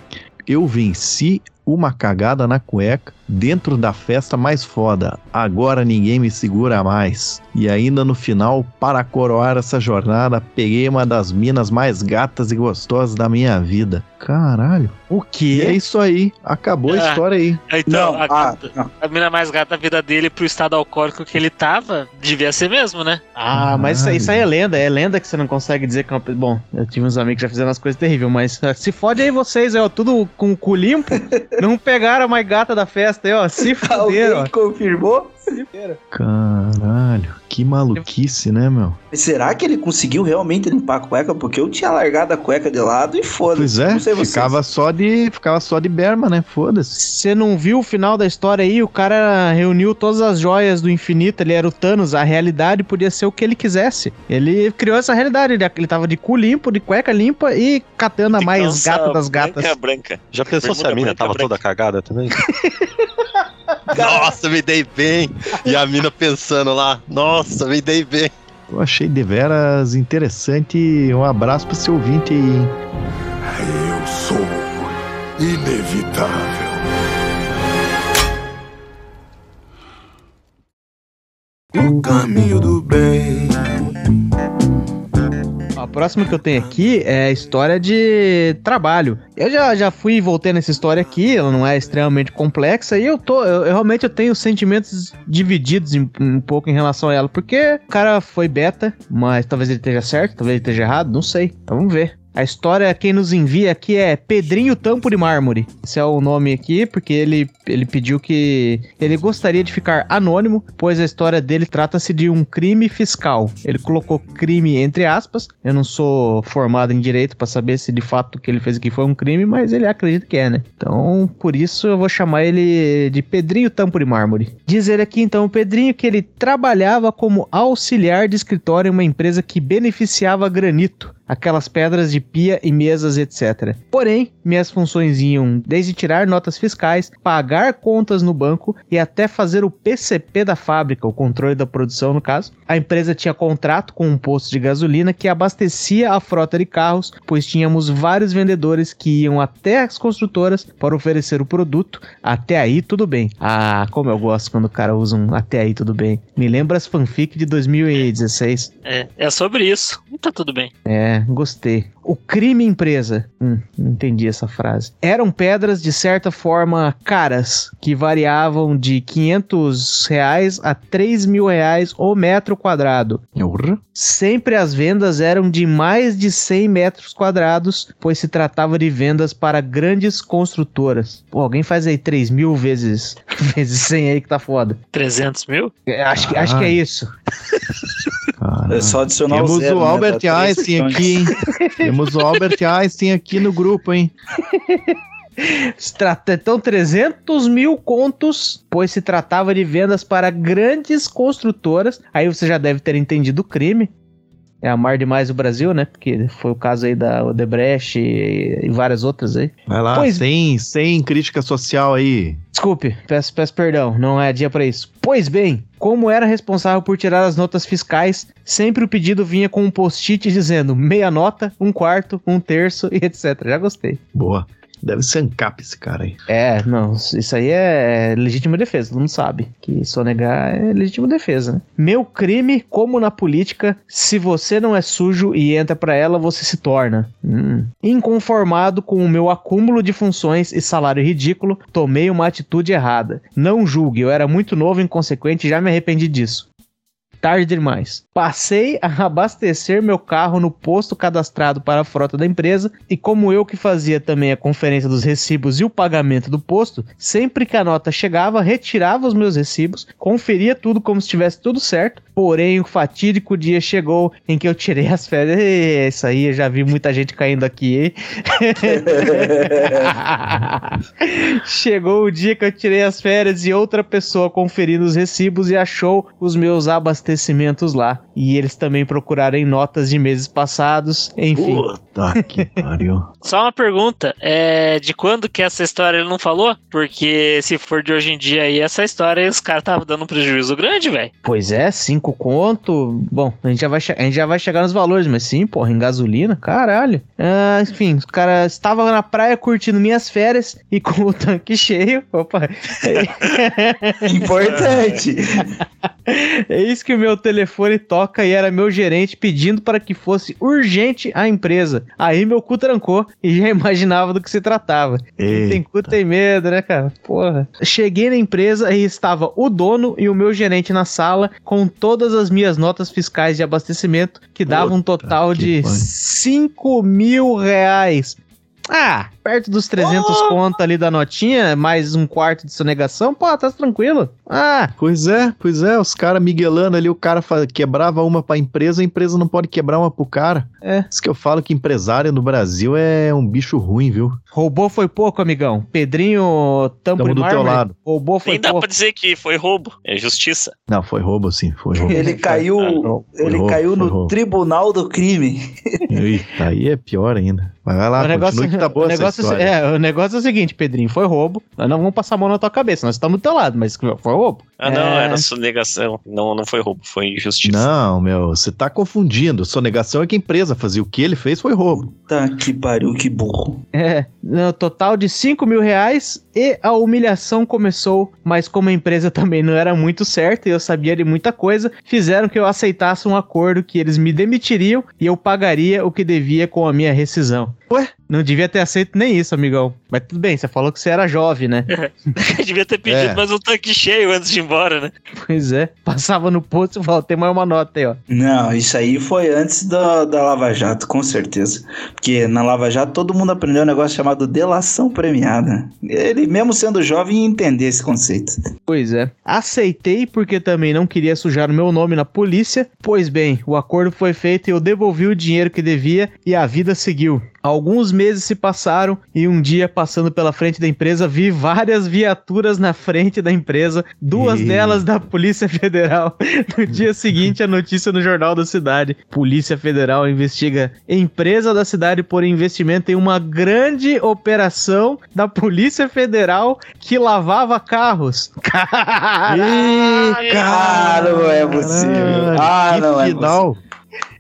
Speaker 2: Eu venci uma cagada na cueca dentro da festa mais foda. Agora ninguém me segura mais. E ainda no final, para coroar essa jornada, peguei uma das minas mais gatas e gostosas da minha vida. Caralho.
Speaker 1: O
Speaker 2: E
Speaker 1: quê?
Speaker 2: é isso aí. Acabou a
Speaker 6: Ah.
Speaker 2: história aí.
Speaker 6: Então,
Speaker 5: Não,
Speaker 6: a,
Speaker 5: ah, não.
Speaker 6: a mina mais gata da vida dele pro estado alcoólico que ele tava, devia ser mesmo, né?
Speaker 1: Ah, mas isso, aí- isso aí é lenda, é lenda que você não consegue dizer que é uma... Bom, eu tive uns amigos que já fizeram umas coisas terríveis, mas ah, se fode aí vocês, ó, tudo com o cu limpo, [LAUGHS] não pegaram a mais gata da festa aí, ó, se fuderam.
Speaker 5: Alguém confirmou?
Speaker 2: Caralho. Que maluquice, né, meu?
Speaker 5: Mas Será que ele conseguiu realmente limpar a cueca? Porque eu tinha largado a cueca de lado e foda-se.
Speaker 2: Pois é,
Speaker 5: Não sei vocês.
Speaker 2: ficava só de ficava só de berma, né? Foda-se.
Speaker 1: Você não viu o final da história aí? O cara reuniu todas as joias do infinito, ele era o Thanos, a realidade podia ser o que ele quisesse. Ele criou essa realidade, ele, ele tava de cu limpo, de cueca limpa e catando a mais gata das gatas.
Speaker 3: Branca, branca.
Speaker 4: Já pensou se a mina
Speaker 3: branca,
Speaker 4: tava
Speaker 3: branca.
Speaker 4: toda cagada também? [LAUGHS] [LAUGHS] Nossa, me dei bem. [LAUGHS] E a mina pensando lá, nossa, me dei bem.
Speaker 2: Eu achei deveras interessante. Um abraço pro seu ouvinte aí. hein?
Speaker 7: Eu sou inevitável. O caminho do bem.
Speaker 1: A próxima que eu tenho aqui é a história de trabalho. Eu já, já fui e voltei nessa história aqui, ela não é extremamente complexa, e eu tô. Eu, eu realmente eu tenho sentimentos divididos em- um pouco em relação a ela, porque o cara foi beta, mas talvez ele esteja certo, talvez ele esteja errado, não sei. Então vamos ver. A história, quem nos envia aqui é Pedrinho Tampo de Mármore. Esse é o nome aqui, porque ele, ele pediu que ele gostaria de ficar anônimo, pois a história dele trata-se de um crime fiscal. Ele colocou crime entre aspas. Eu não sou formado em direito pra saber se de fato o que ele fez aqui foi um crime, mas ele acredita que é, né? Então, por isso eu vou chamar ele de Pedrinho Tampo de Mármore. Diz ele aqui então, o Pedrinho, que ele trabalhava como auxiliar de escritório em uma empresa que beneficiava granito aquelas pedras de pia e mesas, etc. Porém, minhas funções iam desde tirar notas fiscais, pagar contas no banco e até fazer o PCP da fábrica, o controle da produção no caso. A empresa tinha contrato com um posto de gasolina que abastecia a frota de carros, pois tínhamos vários vendedores que iam até as construtoras para oferecer o produto. Até aí tudo bem. Ah, como eu gosto quando o cara usa um até aí tudo bem. Me lembra as fanfic de 2016.
Speaker 6: É, é sobre isso. E tá tudo bem.
Speaker 1: É, gostei. O crime empresa. Hum, não entendi essa frase. Eram pedras de certa forma caras, que variavam de 500 reais a 3 mil reais o metro quadrado.
Speaker 2: Urra.
Speaker 1: Sempre as vendas eram de mais de 100 metros quadrados, pois se tratava de vendas para grandes construtoras. Pô, alguém faz aí 3 mil vezes, [LAUGHS] vezes 100 aí que tá foda.
Speaker 6: 300 mil?
Speaker 1: É, Acho, que- acho que é isso. [LAUGHS]
Speaker 2: Caralho.
Speaker 5: É só adicionar
Speaker 2: Temos
Speaker 5: o zero,
Speaker 2: o
Speaker 5: né?
Speaker 2: Albert
Speaker 5: três
Speaker 2: Einstein aqui, hein? Temos o Albert Einstein aqui no grupo, hein?
Speaker 1: Então, 300 mil contos, pois se tratava de vendas para grandes construtoras. Aí você já deve ter entendido o crime. É amar demais o Brasil, né? Porque foi o caso aí da Odebrecht e, e várias outras aí.
Speaker 2: Vai lá,
Speaker 1: Pois-
Speaker 2: sem, sem crítica social aí.
Speaker 1: Desculpe, peço, peço perdão, não é dia pra isso. Pois bem, como era responsável por tirar as notas fiscais, sempre o pedido vinha com um post-it dizendo meia nota, um quarto, um terço e etc. Já gostei.
Speaker 2: Boa. Deve ser ANCAP esse cara aí.
Speaker 1: É, não, isso aí é legítima defesa, todo mundo sabe que sonegar é legítima defesa, né? Meu crime, como na política, se você não é sujo e entra pra ela, você se torna. Hum. Inconformado com o meu acúmulo de funções e salário ridículo, tomei uma atitude errada. Não julgue, eu era muito novo e inconsequente e já me arrependi disso. Tarde demais. Passei a abastecer meu carro no posto cadastrado para a frota da empresa e como eu que fazia também a conferência dos recibos e o pagamento do posto, sempre que a nota chegava, retirava os meus recibos, conferia tudo como se estivesse tudo certo Porém, o fatídico dia chegou em que eu tirei as férias. Ê, Isso aí, eu já vi muita gente caindo aqui, hein? [LAUGHS] Chegou o dia que eu tirei as férias e outra pessoa conferindo os recibos e achou os meus abastecimentos lá. E eles também procuraram em notas de meses passados. Enfim,
Speaker 2: Puta que [LAUGHS] pariu.
Speaker 6: Só uma pergunta, é, de quando que essa história ele não falou? Porque se for de hoje em dia aí, essa história os caras estavam dando um prejuízo grande, velho.
Speaker 1: pois é, cinco conto. Bom, a gente, já vai a gente já vai chegar nos valores, mas sim, porra, em gasolina, caralho. Ah, enfim, o cara estava na praia curtindo minhas férias e com o tanque [LAUGHS] cheio. Opa,
Speaker 5: Importante. [LAUGHS]
Speaker 1: Eis que o meu telefone toca e era meu gerente pedindo para que fosse urgente a empresa. Aí meu cu trancou e já [LAUGHS] imaginava do que se tratava. Quem tem cu tem medo, né, cara? Porra. Cheguei na empresa e estava o dono e o meu gerente na sala com todas as minhas notas fiscais de abastecimento, que davam um total de
Speaker 2: pariu.
Speaker 1: 5 mil reais. Ah, perto dos 300 conto ali da notinha, mais um quarto de sonegação, pô, tá tranquilo. Ah,
Speaker 2: Pois é, pois é, os caras miguelando ali, o cara quebrava uma pra empresa, a empresa não pode quebrar uma pro cara.
Speaker 1: É.
Speaker 2: Isso que eu falo que empresário no Brasil é um bicho ruim, viu?
Speaker 1: Roubou foi pouco, amigão. Pedrinho Tampo
Speaker 2: Tamo do teu lado.
Speaker 1: Roubou foi
Speaker 3: Nem dá
Speaker 1: pouco.
Speaker 3: pra dizer que foi roubo, é justiça.
Speaker 2: Não, foi roubo sim, foi roubo.
Speaker 5: Ele caiu,
Speaker 2: Foi
Speaker 5: ele
Speaker 2: roubo,
Speaker 5: caiu no
Speaker 2: roubo.
Speaker 5: tribunal do crime.
Speaker 2: Eita, aí é pior ainda. Mas vai lá,
Speaker 1: o negócio,
Speaker 2: que tá boa
Speaker 1: o, negócio
Speaker 2: história.
Speaker 1: é, o negócio é o seguinte, Pedrinho, foi roubo. Nós não vamos passar a mão na tua cabeça, nós estamos do teu lado, mas foi roubo.
Speaker 3: Ah, não,
Speaker 1: É.
Speaker 3: era sonegação. Não, não foi roubo, foi justiça.
Speaker 2: Não, meu, você tá confundindo. Sonegação é que a empresa fazia. O que ele fez foi roubo.
Speaker 5: Tá que pariu, que burro.
Speaker 1: É, no total de 5 mil reais e a humilhação começou, mas como a empresa também não era muito certa e eu sabia de muita coisa, fizeram que eu aceitasse um acordo que eles me demitiriam e eu pagaria o que devia com a minha rescisão. Ué, não devia ter aceito nem isso, amigão. Mas tudo bem, você falou que você era jovem, né? [LAUGHS]
Speaker 6: Devia ter pedido
Speaker 2: É.
Speaker 6: mais um tanque cheio antes de ir embora, né?
Speaker 1: Pois é, passava no posto e falava, tem mais uma nota aí, ó.
Speaker 5: Não, isso aí foi antes da, da Lava Jato, com certeza. Porque na Lava Jato todo mundo aprendeu um negócio chamado delação premiada. Ele, mesmo sendo jovem, ia entender esse conceito.
Speaker 1: Pois é. Aceitei porque também não queria sujar o meu nome na polícia. Pois bem, o acordo foi feito e eu devolvi o dinheiro que devia e a vida seguiu. Alguns meses se passaram e um dia, passando pela frente da empresa, vi várias viaturas na frente da empresa, duas
Speaker 2: Ih.
Speaker 1: delas da Polícia Federal. [LAUGHS] No dia seguinte, a notícia no Jornal da Cidade: Polícia Federal investiga empresa da cidade por investimento em uma grande operação da Polícia Federal que lavava carros. [LAUGHS]
Speaker 5: Ah, não é possível. Ah, não é
Speaker 2: final.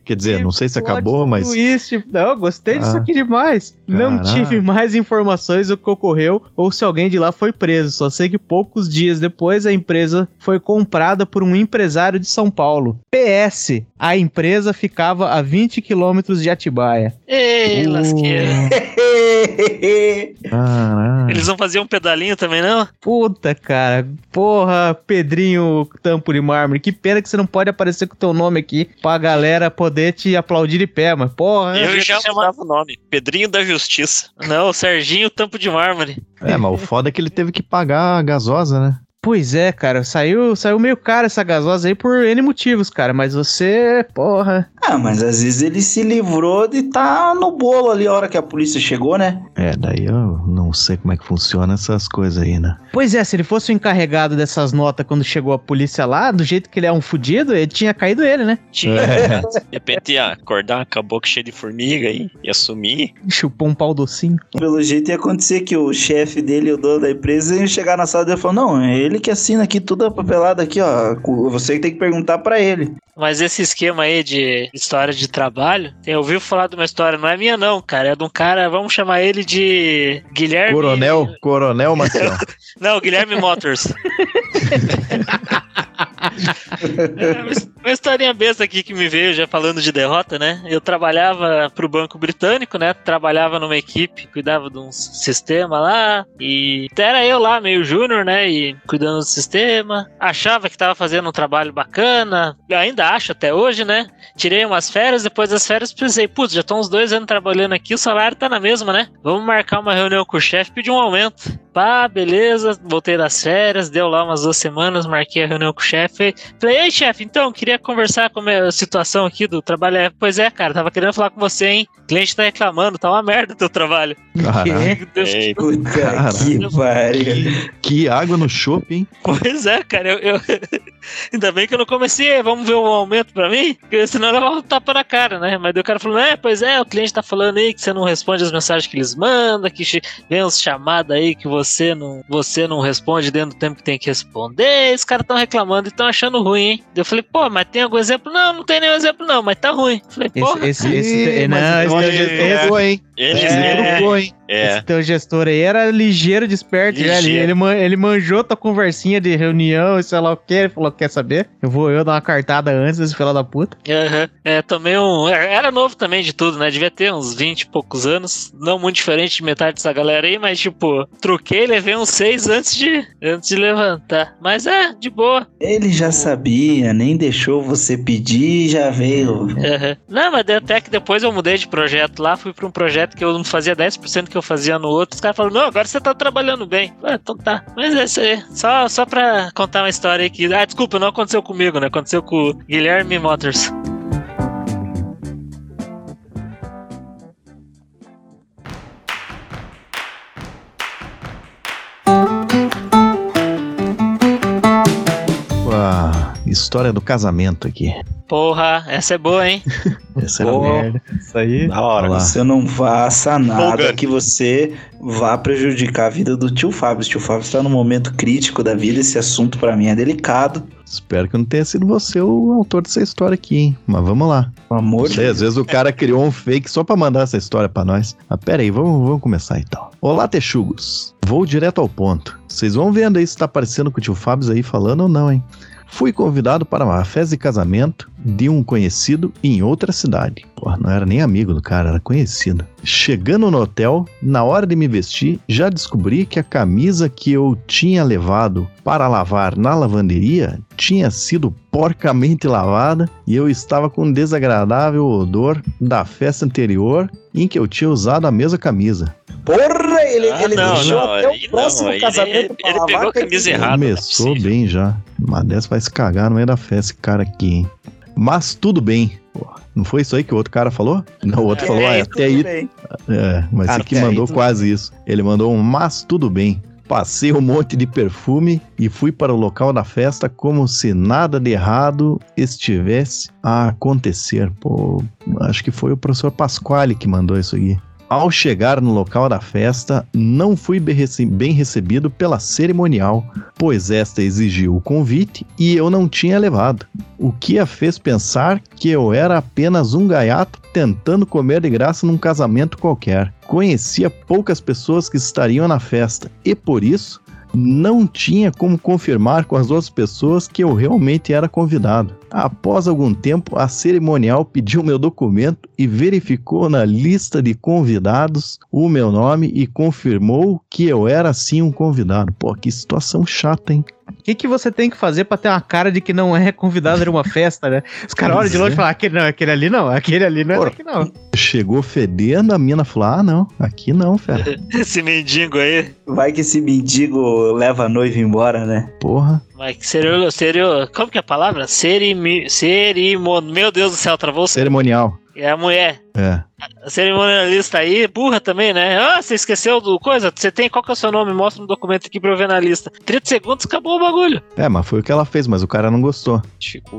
Speaker 2: Quer dizer, não sei se acabou, mas.
Speaker 1: twist. Não, gostei disso
Speaker 2: Ah,
Speaker 1: aqui demais. Não tive mais informações do que ocorreu ou se alguém de lá foi preso. Só sei que poucos dias depois a empresa foi comprada por um empresário de São Paulo. PS, a empresa ficava a 20 quilômetros de Atibaia.
Speaker 6: Ei, lasqueira.
Speaker 2: Caralho.
Speaker 6: Eles vão fazer um pedalinho também, não?
Speaker 1: Puta, cara. Porra, Pedrinho Tampo de Mármore. Que pena que você não pode aparecer com o teu nome aqui pra galera poder te aplaudir de pé, mas porra.
Speaker 3: Eu já
Speaker 6: chamar-
Speaker 3: mudava o nome. Pedrinho da Justiça.
Speaker 6: Não, o Serginho Tampo de Mármore.
Speaker 2: É, mas o foda é que ele teve que pagar a gasosa, né?
Speaker 1: Pois é, cara, saiu, saiu meio caro essa gasosa aí por N motivos, cara, mas você, porra.
Speaker 5: Ah, mas às vezes ele se livrou de estar no bolo ali a hora que a polícia chegou, né?
Speaker 2: É, daí eu não sei como é que funciona essas coisas aí, né?
Speaker 1: Pois é, se ele fosse o encarregado dessas notas quando chegou a polícia lá, do jeito que ele é um fudido, ele tinha caído ele, né?
Speaker 3: Tinha,
Speaker 2: É. [LAUGHS]
Speaker 3: de repente ia acordar com a boca cheia de formiga e ia sumir.
Speaker 1: Chupou um pau docinho.
Speaker 5: Pelo jeito ia acontecer que o chefe dele, o dono da empresa, ia chegar na sala dele e falar: Não, é ele que assina aqui tudo a papelada aqui, ó. Você que tem que perguntar pra ele.
Speaker 6: Mas esse esquema aí de história de trabalho, eu ouvi falar de uma história, não é minha não, cara, é de um cara, vamos chamar ele de Guilherme...
Speaker 2: Coronel, Coronel Maciel. [LAUGHS]
Speaker 6: Não, Guilherme Motors. [LAUGHS] É, uma historinha besta aqui que me veio já falando de derrota, né? Eu trabalhava pro Banco Britânico, né? Trabalhava numa equipe, cuidava de um sistema lá. E era eu lá, meio júnior, né? E cuidando do sistema. Achava que tava fazendo um trabalho bacana. Eu ainda acho até hoje, né? Tirei umas férias, depois das férias pensei, putz, já estão uns dois anos trabalhando aqui, o salário tá na mesma, né? Vamos marcar uma reunião com o chefe e pedir um aumento. Pá, beleza, voltei das férias, deu lá umas duas semanas, marquei a reunião com o chefe. Falei, ei, chefe, então, queria conversar com a minha situação aqui do trabalho. É, pois é, cara, tava querendo falar com você, hein? O cliente tá reclamando, tá uma merda o teu trabalho.
Speaker 2: Caraca,
Speaker 6: Deus,
Speaker 3: Ei,
Speaker 5: Puta
Speaker 2: Caralho.
Speaker 5: que pariu.
Speaker 2: que água no chopp, hein?
Speaker 6: Pois é, cara, eu, eu- [LAUGHS] Ainda bem que eu não comecei, vamos ver um aumento pra mim, porque senão eu levava um tapa na cara, né? Mas daí o cara falou, é, pois é, o cliente tá falando aí que você não responde as mensagens que eles mandam, que vem uns chamadas aí que você não, você não responde dentro do tempo que tem que responder, os caras tão reclamando e tão achando ruim, hein? Eu falei, pô, mas tem algum exemplo? Não, não tem nenhum exemplo não, mas tá ruim. Eu Falei, porra,
Speaker 1: Esse, esse, esse,
Speaker 2: Ih,
Speaker 1: não, esse, gestor,
Speaker 3: é.
Speaker 2: hein?
Speaker 3: Ele
Speaker 1: É.
Speaker 3: é.
Speaker 2: Trocou, hein?
Speaker 3: é.
Speaker 1: esse teu gestor aí era ligeiro, desperto. ele,
Speaker 3: Ligeiro.
Speaker 1: ele, man- ele manjou tua conversinha de reunião e sei lá o que. Ele falou: quer saber? Eu vou eu dar uma cartada antes desse filho da puta.
Speaker 6: Aham. É, tomei um. é, Era novo também de tudo, né? Devia ter uns 20 e poucos anos. Não muito diferente de metade dessa galera aí, mas tipo, troquei, levei uns 6 antes de, antes de levantar. Mas é, de boa.
Speaker 5: Ele já sabia, nem deixou você pedir e já veio.
Speaker 6: Não, mas até que depois eu mudei de projeto lá, fui pra um projeto que eu não fazia 10% que eu fazia no outro. Os caras falaram, não, agora você tá trabalhando bem. Ah, então tá. Mas é isso aí. Só, só pra contar uma história aqui. Ah, desculpa, não aconteceu comigo, né? Aconteceu com o Guilherme Motors.
Speaker 2: História do casamento aqui.
Speaker 6: Porra, essa é boa, hein? [LAUGHS]
Speaker 2: Essa era
Speaker 5: Pô.
Speaker 2: merda.
Speaker 1: Isso aí.
Speaker 4: Da hora.
Speaker 2: Lá.
Speaker 5: Você não faça nada que você vá prejudicar a vida do tio Fábio. O tio Fábio está num momento crítico da vida. Esse assunto pra mim é delicado.
Speaker 2: Espero que não tenha sido você o autor dessa história aqui, hein? Mas vamos lá.
Speaker 5: Pelo amor de
Speaker 2: às vezes o cara criou um fake só pra mandar essa história pra nós. Mas pera aí, vamos, vamos começar então. Olá, texugos. Vou direto ao ponto. Vocês vão vendo aí se tá parecendo com o tio Fábio aí falando ou não, hein? Fui convidado para uma festa de casamento de um conhecido em outra cidade. Porra, não era nem amigo do cara, era conhecido. Chegando no hotel, na hora de me vestir, já descobri que a camisa que eu tinha levado para lavar na lavanderia tinha sido porcamente lavada e eu estava com um desagradável odor da festa anterior em que eu tinha usado a mesma camisa.
Speaker 5: Porra, ele,
Speaker 3: Ah,
Speaker 5: ele
Speaker 3: não,
Speaker 5: deixou
Speaker 3: não,
Speaker 5: até
Speaker 3: aí
Speaker 5: o próximo
Speaker 3: não, aí
Speaker 5: casamento
Speaker 3: ele-
Speaker 5: pra
Speaker 3: ele
Speaker 5: lavar,
Speaker 3: pegou a camisa errada. é
Speaker 2: Começou bem já. Uma dessa vai se cagar no meio da festa, esse cara aqui, hein? Mas tudo bem. Não foi isso aí que o outro cara falou? Não, o outro
Speaker 6: É,
Speaker 2: falou, ah,
Speaker 6: é,
Speaker 2: até aí.
Speaker 5: bem.
Speaker 2: É, mas esse aqui
Speaker 5: aí
Speaker 2: mandou
Speaker 5: tudo
Speaker 2: quase isso. Ele mandou um mas tudo bem. Passei um monte de perfume e fui para o local da festa como se nada de errado estivesse a acontecer. Pô, acho que foi o professor Pasquale que mandou isso aqui. Ao chegar no local da festa, não fui bem rece- bem recebido pela cerimonial, pois esta exigiu o convite e eu não tinha levado. O que a fez pensar que eu era apenas um gaiato tentando comer de graça num casamento qualquer. Conhecia poucas pessoas que estariam na festa e por isso não tinha como confirmar com as outras pessoas que eu realmente era convidado. Após algum tempo, a cerimonial pediu meu documento e verificou na lista de convidados o meu nome e confirmou que eu era sim um convidado. Pô, que situação chata, hein?
Speaker 1: O que, que você tem que fazer pra ter uma cara de que não é convidado de uma festa, né? Os caras olham de longe e falam, aquele não, aquele ali não, aquele ali não é daqui não.
Speaker 2: Chegou fedendo, a mina falou: Ah, não, aqui não, fera. [LAUGHS]
Speaker 6: Esse mendigo aí.
Speaker 5: Vai que esse mendigo leva a noiva embora, né?
Speaker 2: Porra.
Speaker 6: Mas seria, seria. Como que é a palavra? Serimi, cerimon... Meu Deus do céu, travou o
Speaker 2: Cerimonial.
Speaker 6: É a mulher.
Speaker 2: É.
Speaker 6: A cerimonialista aí, burra também, né? Ah, você esqueceu do coisa? Você tem. Qual que é o seu nome? Mostra um documento aqui pra eu ver na lista. 30 segundos, acabou o bagulho.
Speaker 2: É, mas foi o que ela fez, mas o cara não gostou.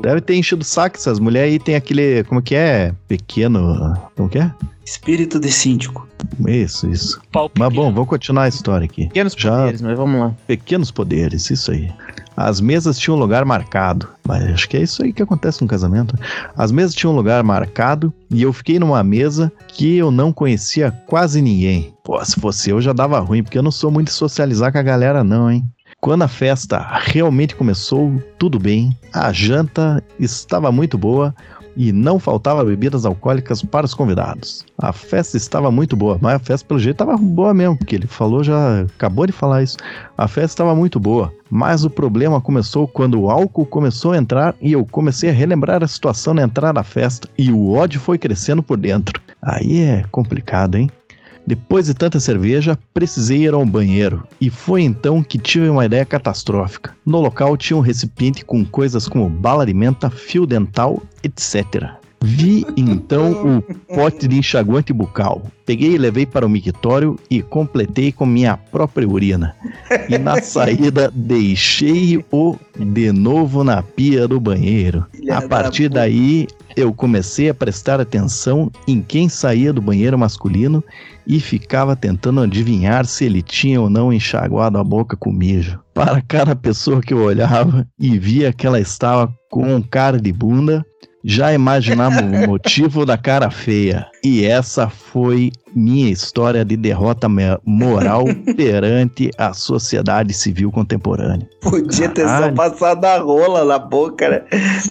Speaker 2: Deve ter enchido o saco essas mulheres aí, tem aquele. Como que é? Pequeno. Como que é?
Speaker 5: Espírito de síndico.
Speaker 2: Isso, isso.
Speaker 6: Pau
Speaker 2: Mas bom, vamos continuar a história aqui.
Speaker 1: Pequenos
Speaker 2: Já-
Speaker 1: poderes, mas vamos lá.
Speaker 2: Pequenos poderes, isso aí. As mesas tinham lugar marcado. Mas acho que é isso aí que acontece no casamento. As mesas tinham lugar marcado e eu fiquei numa mesa que eu não conhecia quase ninguém. Pô, se fosse eu já dava ruim, porque eu não sou muito socializar com a galera, não, hein? Quando a festa realmente começou, tudo bem. A janta estava muito boa e não faltava bebidas alcoólicas para os convidados. A festa estava muito boa, mas a festa pelo jeito estava boa mesmo, porque ele falou já, acabou de falar isso. A festa estava muito boa, mas o problema começou quando o álcool começou a entrar e eu comecei a relembrar a situação na entrada da festa e o ódio foi crescendo por dentro. Aí é complicado, hein? Depois de tanta cerveja, precisei ir ao banheiro. E foi então que tive uma ideia catastrófica. No local tinha um recipiente com coisas como bala de menta, fio dental, etc. Vi então o pote de enxaguante bucal. Peguei e levei para o mictório e completei com minha própria urina. E na [LAUGHS] saída deixei-o de novo na pia do banheiro. A partir daí eu comecei a prestar atenção em quem saía do banheiro masculino e ficava tentando adivinhar se ele tinha ou não enxaguado a boca com mijo. Para cada pessoa que eu olhava e via que ela estava com cara de bunda, já imaginava o motivo da cara feia. E essa foi minha história de derrota moral perante a sociedade civil contemporânea.
Speaker 5: Podia ter só
Speaker 2: Caralho.
Speaker 5: passado a rola na boca, né?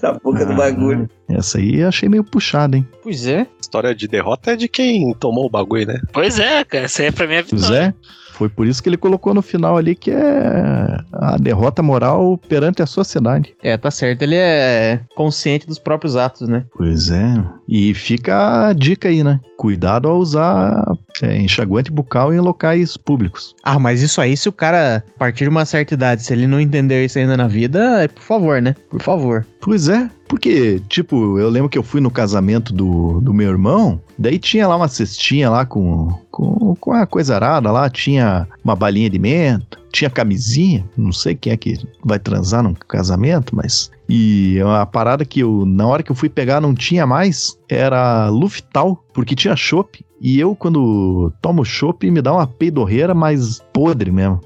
Speaker 5: Na boca do
Speaker 2: Ah,
Speaker 5: bagulho.
Speaker 2: Essa aí eu achei meio puxada, hein?
Speaker 1: Pois é.
Speaker 4: História de derrota é de quem tomou o bagulho, né?
Speaker 6: Pois é, cara. Isso aí pra mim é vitória.
Speaker 2: Zé, foi por isso que ele colocou no final ali que é a derrota moral perante a sociedade.
Speaker 1: É, tá certo. Ele é consciente dos próprios atos, né?
Speaker 2: Pois é. E fica a dica aí, né? Cuidado ao usar é, enxaguante bucal em locais públicos.
Speaker 1: Ah, mas isso aí, se o cara, a partir de uma certa idade, se ele não entender isso ainda na vida, é por favor, né? Por favor.
Speaker 2: Pois é, porque, tipo, eu lembro que eu fui no casamento do, do meu irmão, daí tinha lá uma cestinha lá com, com, com a coisa arada lá, tinha uma balinha de menta, tinha camisinha, não sei quem é que vai transar num casamento, mas... E a parada que eu, na hora que eu fui pegar, não tinha mais, era Luftal, porque tinha chopp, e eu, quando tomo chopp, me dá uma peidorreira mais podre mesmo.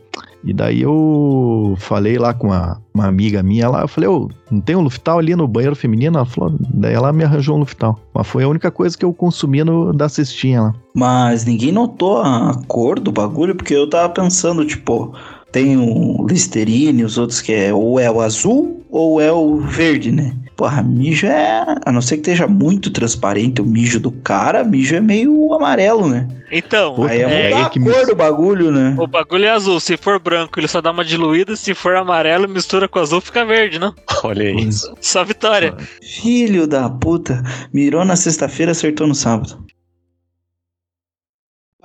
Speaker 2: E daí eu falei lá com uma, uma amiga minha lá, eu falei, ô, não tem um Luftal ali no banheiro feminino? Ela falou, daí ela me arranjou um Luftal. Mas foi a única coisa que eu consumi no, da cestinha lá.
Speaker 5: Mas ninguém notou a cor do bagulho, porque eu tava pensando, tipo, tem o Listerine, os outros que é ou é o azul ou é o verde, né? Porra, mijo é. A não ser que esteja muito transparente o mijo do cara, mijo é meio amarelo, né?
Speaker 6: Então,
Speaker 2: Pô,
Speaker 5: Aí é,
Speaker 2: é,
Speaker 5: a
Speaker 2: que
Speaker 5: cor
Speaker 2: mis-
Speaker 5: do bagulho, né?
Speaker 6: o bagulho é azul. Se for branco, ele só dá uma diluída. Se for amarelo, mistura com azul, fica verde, não? [LAUGHS]
Speaker 4: Olha aí.
Speaker 2: Pois-
Speaker 6: Só vitória.
Speaker 5: Filho da puta. Mirou na sexta-feira, acertou no sábado.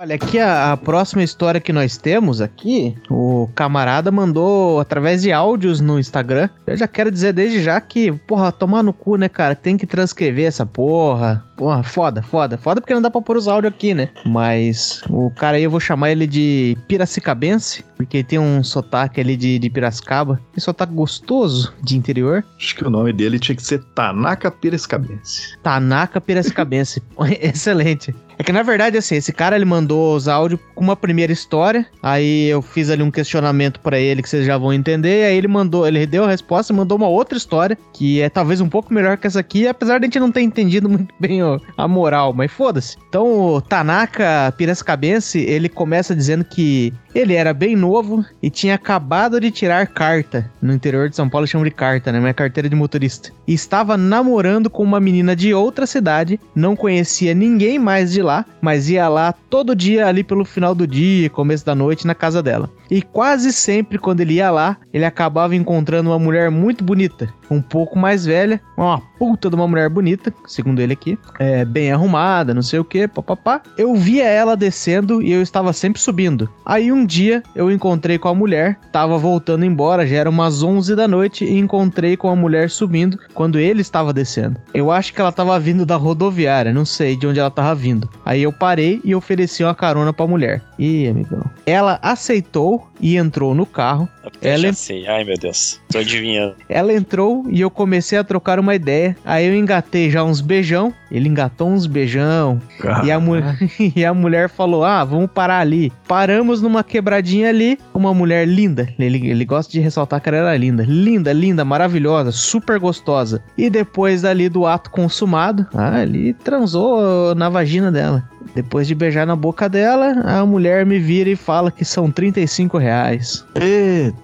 Speaker 1: Olha, aqui a, a próxima história que nós temos aqui, o camarada mandou através de áudios no Instagram. Eu já quero dizer desde já que, porra, tomar no cu, né, cara? Tem que transcrever essa porra. Porra, foda, foda. Foda porque não dá pra pôr os áudios aqui, né? Mas o cara aí eu vou chamar ele de Piracicabense, porque ele tem um sotaque ali de, de Piracicaba. Um sotaque gostoso de interior.
Speaker 2: Acho que o nome dele tinha que ser Tanaka Piracicabence.
Speaker 1: Tanaka Piracicabence. [LAUGHS] Excelente. É que na verdade, assim, esse cara ele mandou os áudios com uma primeira história. Aí eu fiz ali um questionamento pra ele que vocês já vão entender. E aí ele mandou, ele deu a resposta e mandou uma outra história que é talvez um pouco melhor que essa aqui, apesar de a gente não ter entendido muito bem a moral, mas foda-se. Então o Tanaka Piracicabence ele começa dizendo que ele era bem novo e tinha acabado de tirar carta. No interior de São Paulo chamam de carta, né? É carteira de motorista. E estava namorando com uma menina de outra cidade, não conhecia ninguém mais de lá, mas ia lá todo dia ali pelo final do dia, começo da noite na casa dela. E quase sempre quando ele ia lá, ele acabava encontrando uma mulher muito bonita, um pouco mais velha, uma puta de uma mulher bonita, segundo ele aqui, é, bem arrumada, não sei o que, papapá. Eu via ela descendo e eu estava sempre subindo. Aí um dia eu encontrei com a mulher, tava voltando embora, já era umas 11 da noite e encontrei com a mulher subindo quando ele estava descendo. Eu acho que ela tava vindo da rodoviária, não sei de onde ela tava vindo. Aí eu parei e ofereci uma carona pra mulher. Ih, amigão. Ela aceitou e entrou no carro.
Speaker 3: Eu
Speaker 1: Ela-
Speaker 3: já sei. Ai, meu Deus. Tô adivinhando.
Speaker 1: Ela entrou e eu comecei a trocar uma ideia. Aí eu engatei já uns beijão. Ele engatou uns beijão. E a, mu- [LAUGHS] e a mulher falou: Ah, vamos parar ali. Paramos numa quebradinha ali. Uma mulher linda. Ele, ele gosta de ressaltar que ela era linda. Linda, linda, maravilhosa, super gostosa. E depois dali do ato consumado, ah, ele transou na vagina dela. Depois de beijar na boca dela, a mulher me vira e fala que são 35 reais.
Speaker 2: Eita,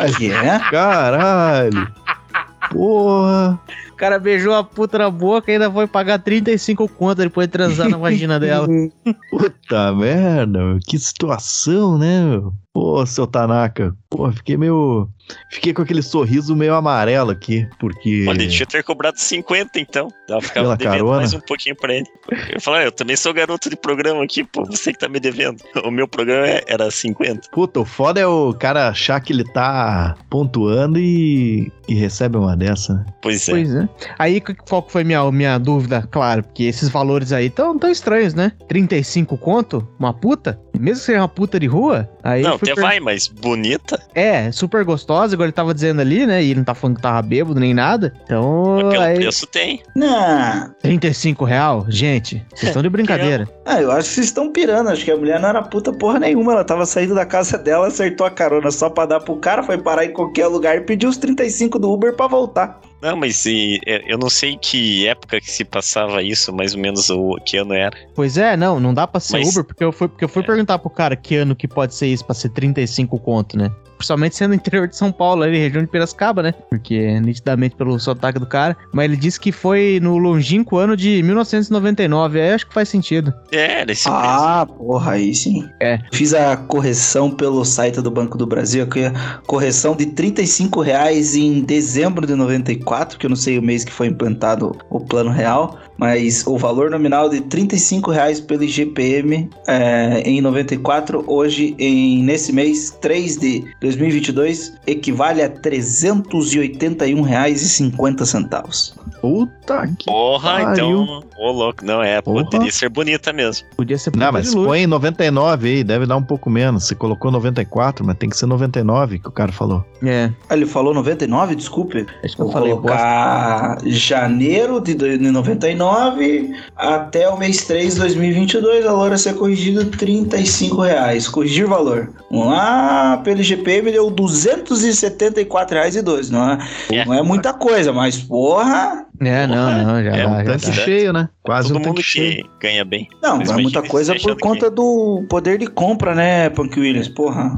Speaker 2: caralho,
Speaker 5: Que é?
Speaker 2: caralho. Porra.
Speaker 1: O cara beijou a puta na boca e ainda foi pagar 35 conto depois de transar na vagina dela. [LAUGHS]
Speaker 2: Puta merda, meu. que situação, né? meu? Pô, seu Tanaka. Pô, fiquei meio. Fiquei com aquele sorriso meio amarelo aqui, porque.
Speaker 3: Olha, ele devia ter cobrado 50 então. Ela ficava
Speaker 2: Pela
Speaker 3: devendo
Speaker 2: carona?
Speaker 3: mais um pouquinho pra ele. Eu falei, ah, eu também sou garoto de programa aqui, pô. Você que tá me devendo. [LAUGHS] O meu programa é- era 50.
Speaker 2: Puta, o foda é o cara achar que ele tá pontuando e, e recebe uma dessa, né?
Speaker 3: Pois é.
Speaker 1: Pois é. Aí, qual que foi minha, minha dúvida? Claro, porque esses valores aí tão, tão estranhos, né? 35 conto? Uma puta? Mesmo que seja uma puta de rua? Aí
Speaker 3: Não,
Speaker 1: fui
Speaker 3: até
Speaker 1: per-
Speaker 3: vai, mas bonita.
Speaker 1: É, super gostosa, igual ele tava dizendo ali, né? E ele não tá falando que tava bêbado nem nada. Então,
Speaker 3: Mas pelo
Speaker 1: aí,
Speaker 3: preço tem.
Speaker 5: Não.
Speaker 1: 35 real? Gente, vocês estão de [LAUGHS] brincadeira.
Speaker 5: Ah, eu acho que vocês estão pirando. Acho que a mulher não era puta porra nenhuma. Ela tava saindo da casa dela, acertou a carona só pra dar pro cara, foi parar em qualquer lugar e pediu os 35 do Uber pra voltar.
Speaker 3: Não, mas e, é, eu não sei que época que se passava isso, mais ou menos o que ano era.
Speaker 1: Pois é, não, não dá pra ser
Speaker 3: Mas-
Speaker 1: Uber, porque eu fui, porque eu fui
Speaker 3: É.
Speaker 1: perguntar pro cara que ano que pode ser isso pra ser 35 conto, né? Principalmente sendo interior de São Paulo, ali, região de Piracicaba, né? Porque nitidamente pelo sotaque do cara. Mas ele disse que foi no longínquo ano de 1999. Aí acho que faz sentido.
Speaker 3: É, era esse preço.
Speaker 5: Ah, porra, aí sim.
Speaker 1: É.
Speaker 5: Fiz a correção pelo site do Banco do Brasil, que é correção de 35 reais em dezembro de 94, que eu não sei o mês que foi implantado o plano real, mas o valor nominal de 35 reais pelo IGPM é, em 94, hoje, em, nesse mês, 3 de 2022, equivale a R$ 381,50.
Speaker 2: Puta que.
Speaker 3: Porra,
Speaker 2: pariu.
Speaker 3: então. Ô, louco. Não, é,
Speaker 2: Porra.
Speaker 3: poderia ser bonita mesmo.
Speaker 1: Podia ser
Speaker 2: Não,
Speaker 1: puta
Speaker 2: mas põe 99 aí, deve dar um pouco menos. Você colocou 94, mas tem que ser 99 que o cara falou.
Speaker 1: É,
Speaker 5: Ah, ele falou 99? Desculpe.
Speaker 1: acho que eu
Speaker 5: Vou
Speaker 1: falei bosta.
Speaker 5: colocar janeiro de do- de 99 até o mês 3 de 2022, a valor a ser corrigido 35 reais. Corrigir valor. Vamos lá, pelo GPM deu 274 reais e dois. Não é,
Speaker 3: É.
Speaker 5: não é muita coisa, mas porra...
Speaker 1: É, não, não, já
Speaker 3: É um
Speaker 2: Tanque cheio, né? Quase
Speaker 3: Todo
Speaker 2: um
Speaker 3: mundo
Speaker 2: tanque cheio.
Speaker 3: que ganha bem.
Speaker 5: Não,
Speaker 3: Mas
Speaker 5: é muita coisa por conta do poder de compra, né, Punk Williams? Porra.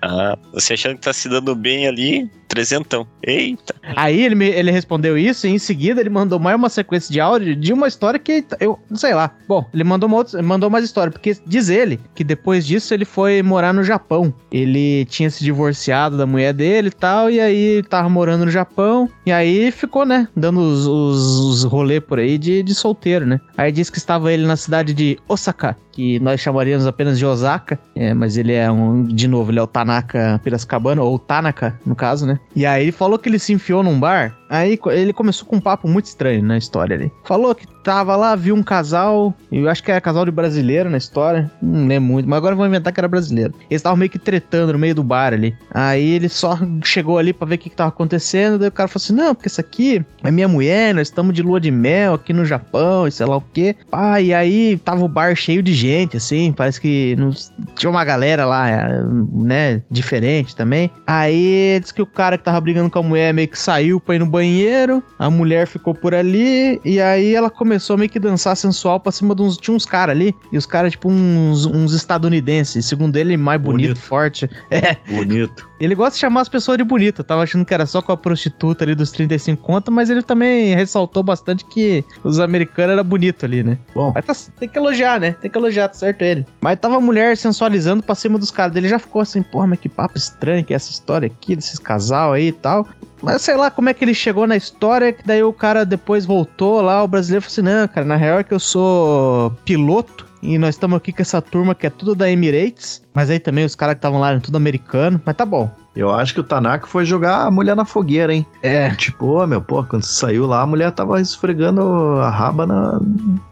Speaker 3: Ah, você achando que tá se dando bem ali, trezentão. Eita.
Speaker 1: Aí ele, me- ele respondeu isso e em seguida ele mandou mais uma sequência de áudio de uma história que eu não sei lá. Bom, ele mandou, uma outra, mandou mais história, porque diz ele que depois disso ele foi morar no Japão. Ele tinha se divorciado da mulher dele e tal, e aí tava morando no Japão. E aí ficou, né, dando os, os, os rolê por aí de, de solteiro, né? Aí disse que estava ele na cidade de Osaka, que nós chamaríamos apenas de Osaka, é, mas ele é um, de novo, ele é o Tanaka Piracicabano, ou Tanaka, no caso, né? E aí ele falou que ele se enfiou num bar, aí ele começou com um papo muito estranho na história ali. Falou que tava lá, viu um casal, eu acho que era casal de brasileiro na história, não lembro muito, mas agora vou inventar que era brasileiro. Eles estavam meio que tretando no meio do bar ali. Aí ele só chegou ali pra ver o que, que tava acontecendo, daí o cara falou assim, não, porque isso aqui é minha mulher, nós estamos de lua de mel aqui no Japão, e sei lá o quê. Ah, e aí tava o bar cheio de gente, assim, parece que não- tinha uma galera lá, é, né, diferente também. Aí diz que o cara que tava brigando com a mulher meio que saiu pra ir no banheiro, a mulher ficou por ali, e aí ela começou meio que dançar sensual pra cima de uns. Tinha uns caras ali, e os caras, tipo, uns, uns estadunidenses, segundo ele, mais bonito,
Speaker 2: Bonito.
Speaker 1: forte. [LAUGHS] É,
Speaker 2: Bonito.
Speaker 1: ele gosta de chamar as pessoas de bonita. Eu tava achando que era só com a prostituta ali dos 35 conto, mas ele também ressaltou bastante que os americanos eram bonitos ali, né?
Speaker 2: Bom,
Speaker 1: Mas tá- tem que elogiar, né? Tem que elogiar, tá certo ele. Mas tava a mulher sensualizando pra cima dos caras dele. Já ficou assim, porra, mas que papo estranho que é essa história aqui, desses casal aí e tal. Mas sei lá como é que ele chegou na história, que daí o cara depois voltou lá, o brasileiro falou assim, não, cara, na real é que eu sou piloto. E nós estamos aqui com essa turma que é tudo da Emirates. Mas aí também os caras que estavam lá eram tudo americano. Mas tá bom.
Speaker 2: Eu acho que o Tanaka foi jogar a mulher na fogueira, hein?
Speaker 1: É.
Speaker 2: Tipo, ô, meu, pô, quando você saiu lá, a mulher tava esfregando a raba na,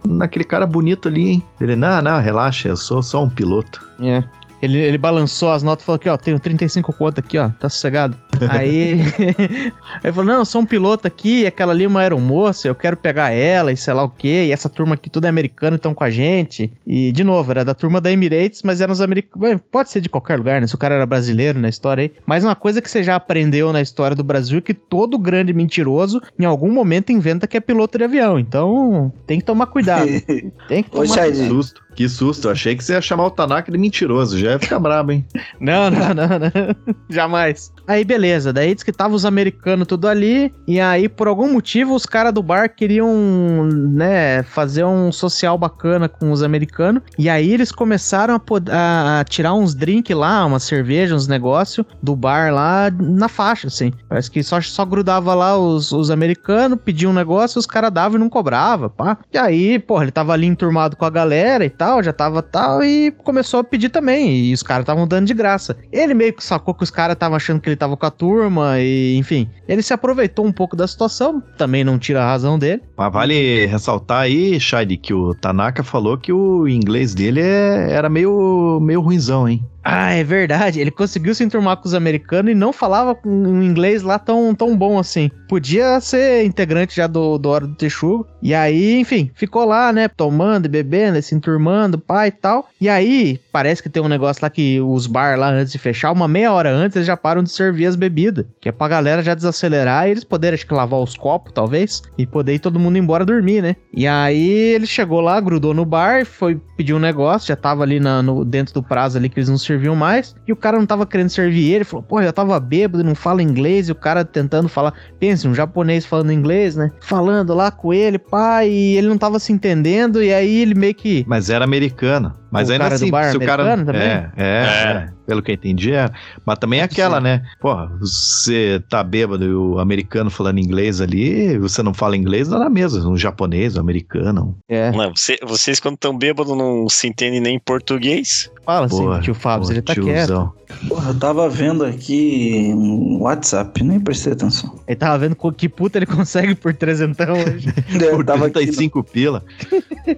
Speaker 2: naquele cara bonito ali, hein? Ele, não, não, relaxa, eu sou só um piloto.
Speaker 1: É. Ele, ele balançou as notas e falou aqui, ó, tenho 35 conto aqui, ó, tá sossegado. Aí [LAUGHS] ele falou, não, eu sou um piloto aqui, aquela ali é uma aeromoça, eu quero pegar ela e sei lá o quê, e essa turma aqui tudo é americano, estão com a gente. E, de novo, era da turma da Emirates, mas eram os americanos, pode ser de qualquer lugar, né, se o cara era brasileiro na história aí. Mas uma coisa que você já aprendeu na história do Brasil é que todo grande mentiroso, em algum momento, inventa que é piloto de avião, então tem que tomar cuidado, [LAUGHS] tem que tomar
Speaker 5: Chad,
Speaker 2: Que susto, que susto. Eu achei que você ia chamar o Tanaka de mentiroso. Já ia ficar brabo, hein?
Speaker 1: Não, não, não, não. [LAUGHS] Jamais. Aí, beleza. Daí diz que tava os americanos tudo ali. E aí, por algum motivo, os caras do bar queriam, né, fazer um social bacana com os americanos. E aí eles começaram a, a- a tirar uns drinks lá, uma cerveja, uns negócios do bar lá na faixa, assim. Parece que só, só grudava lá os, os americanos, pediam um negócio, os caras davam e não cobrava, pá. E aí, porra, ele tava ali enturmado com a galera e tal, já tava tal, e começou a pedir também. E os caras estavam dando de graça. Ele meio que sacou que os caras estavam achando que ele tava com a turma, e enfim. Ele se aproveitou um pouco da situação, também não tira a razão dele.
Speaker 2: Mas vale ressaltar aí, Shade, que o Tanaka falou que o inglês dele é- era meio, meio ruinzão, hein?
Speaker 1: Ah, é verdade. Ele conseguiu se enturmar com os americanos e não falava um inglês lá tão, tão bom assim. Podia ser integrante já do, do Hora do Texugo. E aí, enfim, ficou lá, né? Tomando e bebendo, se enturmando, pai e tal. E aí, parece que tem um negócio lá que os bar lá, antes de fechar, uma meia hora antes, eles já param de servir as bebidas. Que é pra galera já desacelerar e eles poderem, acho que, lavar os copos, talvez. E poder ir todo mundo embora dormir, né? E aí, ele chegou lá, grudou no bar, foi pedir um negócio, já tava ali na- no, dentro do prazo ali que eles não serviam mais. E o cara não tava querendo servir ele, falou, pô, eu tava bêbado, não fala inglês. E o cara tentando falar, pense, um japonês falando inglês, né? Falando lá com ele, pá, e ele não tava se entendendo. E aí ele meio que.
Speaker 2: Mas era americana. Mas
Speaker 1: O
Speaker 2: ainda
Speaker 1: cara do
Speaker 2: assim,
Speaker 1: bar
Speaker 2: se o cara.
Speaker 1: americano também?
Speaker 2: É, é,
Speaker 3: É.
Speaker 2: é. Pelo que eu entendi, é. Mas também é aquela,
Speaker 1: ser.
Speaker 2: né? Porra, você tá bêbado e o americano falando inglês ali, você não fala inglês, dá na mesa. Um japonês, um americano.
Speaker 1: É,
Speaker 3: Não, você- vocês, quando estão bêbados, não se entendem nem em português.
Speaker 1: fala assim,
Speaker 2: Porra,
Speaker 1: tio Fábio,
Speaker 2: porra,
Speaker 1: ele tá quieto.
Speaker 2: tiozão.
Speaker 5: Porra, eu tava vendo aqui um WhatsApp, nem prestei atenção.
Speaker 1: Ele tava vendo que puta ele [LAUGHS] consegue por trezentão hoje. [LAUGHS]
Speaker 5: Eu
Speaker 2: Por
Speaker 5: tava, aqui no,
Speaker 2: 35 pila.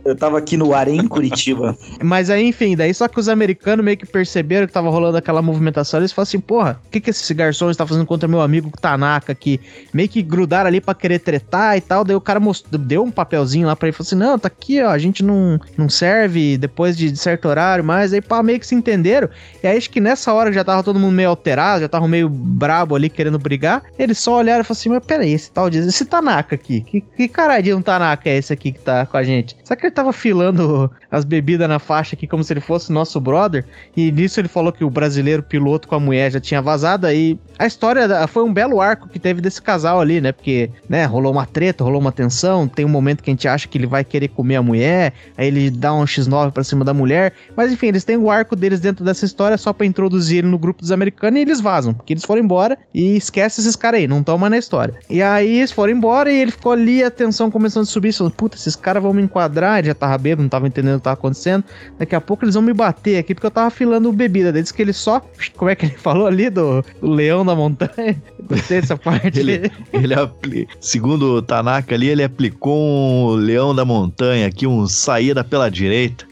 Speaker 5: eu tava aqui no Arém, Curitiba.
Speaker 1: Mas aí, enfim, daí só que os americanos meio que perceberam que tava rolando aquela movimentação. Eles falaram assim, porra, o que, que esse garçom está fazendo contra meu amigo Tanaka aqui? Meio que grudaram ali pra querer tretar e tal. Daí o cara mostrou, deu um papelzinho lá pra ele falou assim: não, tá aqui, ó, a gente não, não serve depois de certo horário, mas aí pá, meio que se entenderam. E aí acho que nessa hora já tava todo mundo meio alterado, já tava meio brabo ali querendo brigar. Eles só olharam e falaram assim: mas peraí, esse tal de. Esse Tanaka aqui, que, que caralho de um Tanaka é esse aqui que tá com a gente? Será que ele tava filando as bebidas na faixa aqui como se ele fosse nosso brother? E nisso ele falou que o brasileiro piloto com a mulher já tinha vazado. Aí a história foi um belo arco que teve desse casal ali, né? Porque, né, rolou uma treta, rolou uma tensão. Tem um momento que a gente acha que ele vai querer comer a mulher. Aí ele dá um X9 pra cima da mulher. Mas enfim, eles têm o arco deles dentro dessa história só pra introduzir ele no grupo dos americanos e eles vazam. Porque eles foram embora e esquece esses caras aí, não mais na história. E aí eles foram embora e ele ficou ali, a tensão começando a subir. Falando, puta, esses caras vão me enquadrar. Ele já tava bêbado, não tava entendendo o que tava acontecendo. Daqui a pouco eles vão me bater aqui porque eu tava filando bebida. Disse que ele só. [LAUGHS] Como é que ele falou ali? Do, do leão da montanha? [LAUGHS] Gostei dessa parte.
Speaker 2: Ele- Ele apli... Segundo o Tanaka ali, ele aplicou um leão da montanha aqui, um saída pela direita.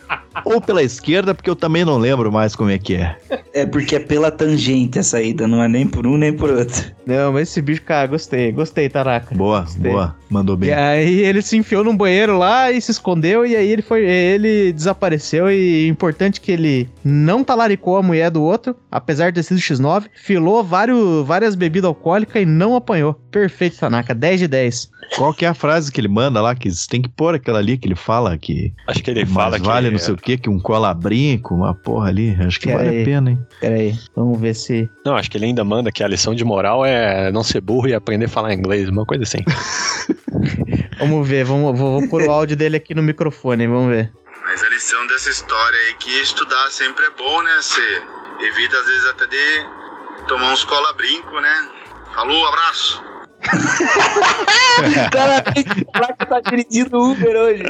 Speaker 2: Ou pela esquerda, porque eu também não lembro mais como é que é.
Speaker 5: É porque é pela tangente a saída, não é nem por um nem por outro.
Speaker 1: Não, mas esse bicho, cara, gostei. Gostei, Taraka.
Speaker 2: Boa,
Speaker 1: Gostei.
Speaker 2: boa. Mandou
Speaker 1: E
Speaker 2: bem.
Speaker 1: aí ele se enfiou num banheiro lá e se escondeu e aí ele foi, ele desapareceu e importante que ele não talaricou a mulher do outro, apesar de ter sido X9, filou vários, várias bebidas alcoólicas e não apanhou. Perfeito, Tanaka, 10 de 10.
Speaker 2: Qual que é a frase que ele manda lá? Que você tem que pôr aquela ali que ele fala que
Speaker 4: Acho que ele
Speaker 2: mais
Speaker 4: fala que.
Speaker 2: vale não sei o que, que um cola brinco, uma porra ali. Acho que
Speaker 1: Pera
Speaker 2: vale
Speaker 1: aí.
Speaker 2: a pena, hein?
Speaker 1: Pera aí, vamos ver se...
Speaker 4: Não, acho que ele ainda manda que a lição de moral é não ser burro e aprender a falar inglês, uma coisa assim. [LAUGHS]
Speaker 1: Vamos ver, vamos, vou, vou pôr o áudio dele aqui no microfone, vamos ver.
Speaker 8: Mas a lição dessa história é que estudar sempre é bom, né? Você evita às vezes até de tomar uns cola-brinco, né? Falou, abraço! [LAUGHS]
Speaker 5: Cara, [LAUGHS] que tá dirigindo Uber hoje.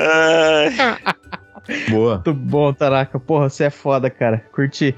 Speaker 2: Boa.
Speaker 1: Muito bom, Taraka. Porra, você é foda, cara. Curti.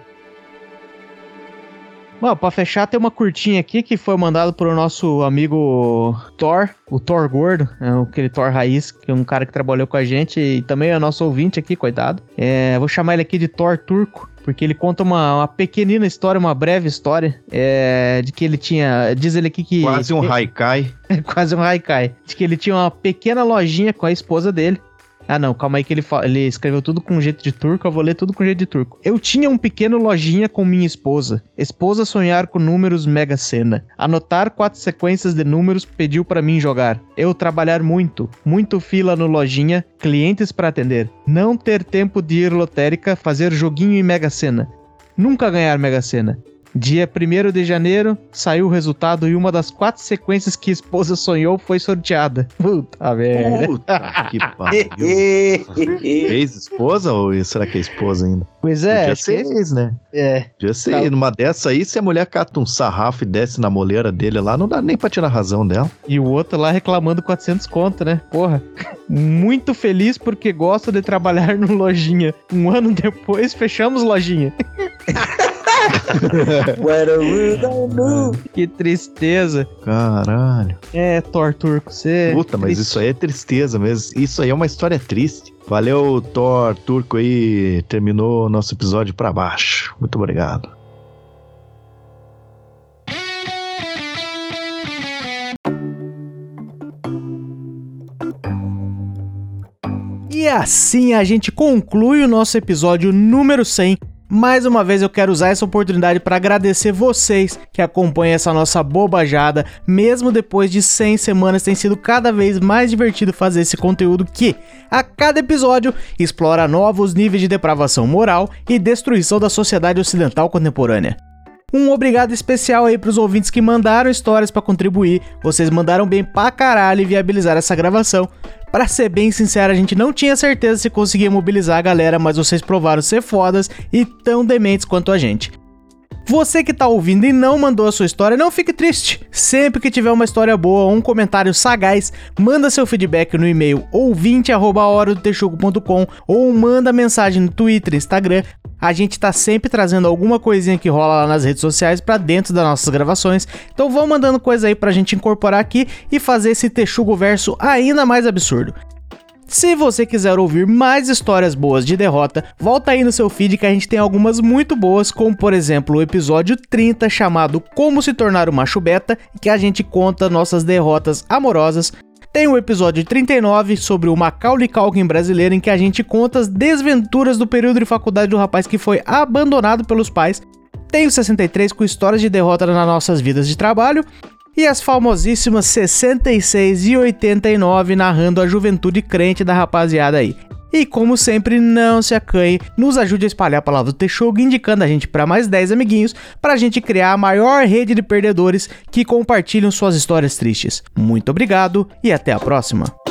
Speaker 1: Bom, pra fechar, tem uma curtinha aqui que foi mandado pro nosso amigo Thor, o Thor Gordo, é aquele Thor Raiz, que é um cara que trabalhou com a gente e também é nosso ouvinte aqui, coitado. É, vou chamar ele aqui de Thor Turco, porque ele conta uma, uma pequenina história, uma breve história, é, de que ele tinha. Diz ele aqui que.
Speaker 2: Quase um haikai. [LAUGHS]
Speaker 1: Quase um haikai. De que ele tinha uma pequena lojinha com a esposa dele. Ah, não, calma aí que ele, ele escreveu tudo com jeito de turco, eu vou ler tudo com jeito de turco. Eu tinha um pequeno lojinha com minha esposa. Esposa sonhar com números mega sena. Anotar quatro sequências de números pediu pra mim jogar. Eu trabalhar muito, muito fila no lojinha, clientes pra atender. Não ter tempo de ir lotérica, fazer joguinho em mega sena. Nunca ganhar mega sena. Dia 1 de janeiro, saiu o resultado e uma das quatro sequências que a esposa sonhou foi sorteada. Puta merda.
Speaker 2: Puta que pariu. [LAUGHS] Ex-esposa ou será que é esposa ainda?
Speaker 1: Pois é,
Speaker 2: Podia ser ex, né?
Speaker 1: é.
Speaker 2: Podia ser.
Speaker 1: Tá.
Speaker 2: Numa dessa aí, se a mulher cata um sarrafo e desce na moleira dele lá, não dá nem pra tirar a razão dela.
Speaker 1: E o outro lá reclamando 400 conto, né? Porra. Muito feliz porque gosta de trabalhar [LAUGHS] no lojinha. Um ano depois, fechamos lojinha. [LAUGHS] [LAUGHS] Que tristeza.
Speaker 2: Caralho.
Speaker 1: É, Thor Turco, você...
Speaker 2: Puta, mas
Speaker 1: triste.
Speaker 2: isso aí é tristeza mesmo. Isso aí é uma história triste. Valeu, Thor Turco aí. Terminou o nosso episódio pra baixo. Muito obrigado.
Speaker 1: E assim a gente conclui o nosso episódio número 100. Mais uma vez eu quero usar essa oportunidade para agradecer vocês que acompanham essa nossa bobajada. Mesmo depois de 100 semanas, tem sido cada vez mais divertido fazer esse conteúdo que, a cada episódio, explora novos níveis de depravação moral e destruição da sociedade ocidental contemporânea. Um obrigado especial aí pros ouvintes que mandaram histórias pra contribuir. Vocês mandaram bem pra caralho e viabilizaram essa gravação. Pra ser bem sincero, a gente não tinha certeza se conseguia mobilizar a galera, mas vocês provaram ser fodas e tão dementes quanto a gente. Você que tá ouvindo e não mandou a sua história, não fique triste. Sempre que tiver uma história boa ou um comentário sagaz, manda seu feedback no e-mail ouvinte@horadotexugo.com ou manda mensagem no Twitter, Instagram. A gente tá sempre trazendo alguma coisinha que rola lá nas redes sociais pra dentro das nossas gravações. Então vão mandando coisa aí pra gente incorporar aqui e fazer esse Texugo verso ainda mais absurdo. Se você quiser ouvir mais histórias boas de derrota, volta aí no seu feed que a gente tem algumas muito boas, como por exemplo o episódio 30 chamado Como se tornar o macho beta, que a gente conta nossas derrotas amorosas. Tem o episódio 39 sobre o Macaulay Culkin brasileiro, em que a gente conta as desventuras do período de faculdade do rapaz que foi abandonado pelos pais. Tem o 63 com histórias de derrota nas nossas vidas de trabalho. E as famosíssimas 66 e 89 narrando a juventude crente da rapaziada aí. E como sempre, não se acanhe, nos ajude a espalhar a palavra do Texugo, indicando a gente para mais 10 amiguinhos, para a gente criar a maior rede de perdedores que compartilham suas histórias tristes. Muito obrigado e até a próxima.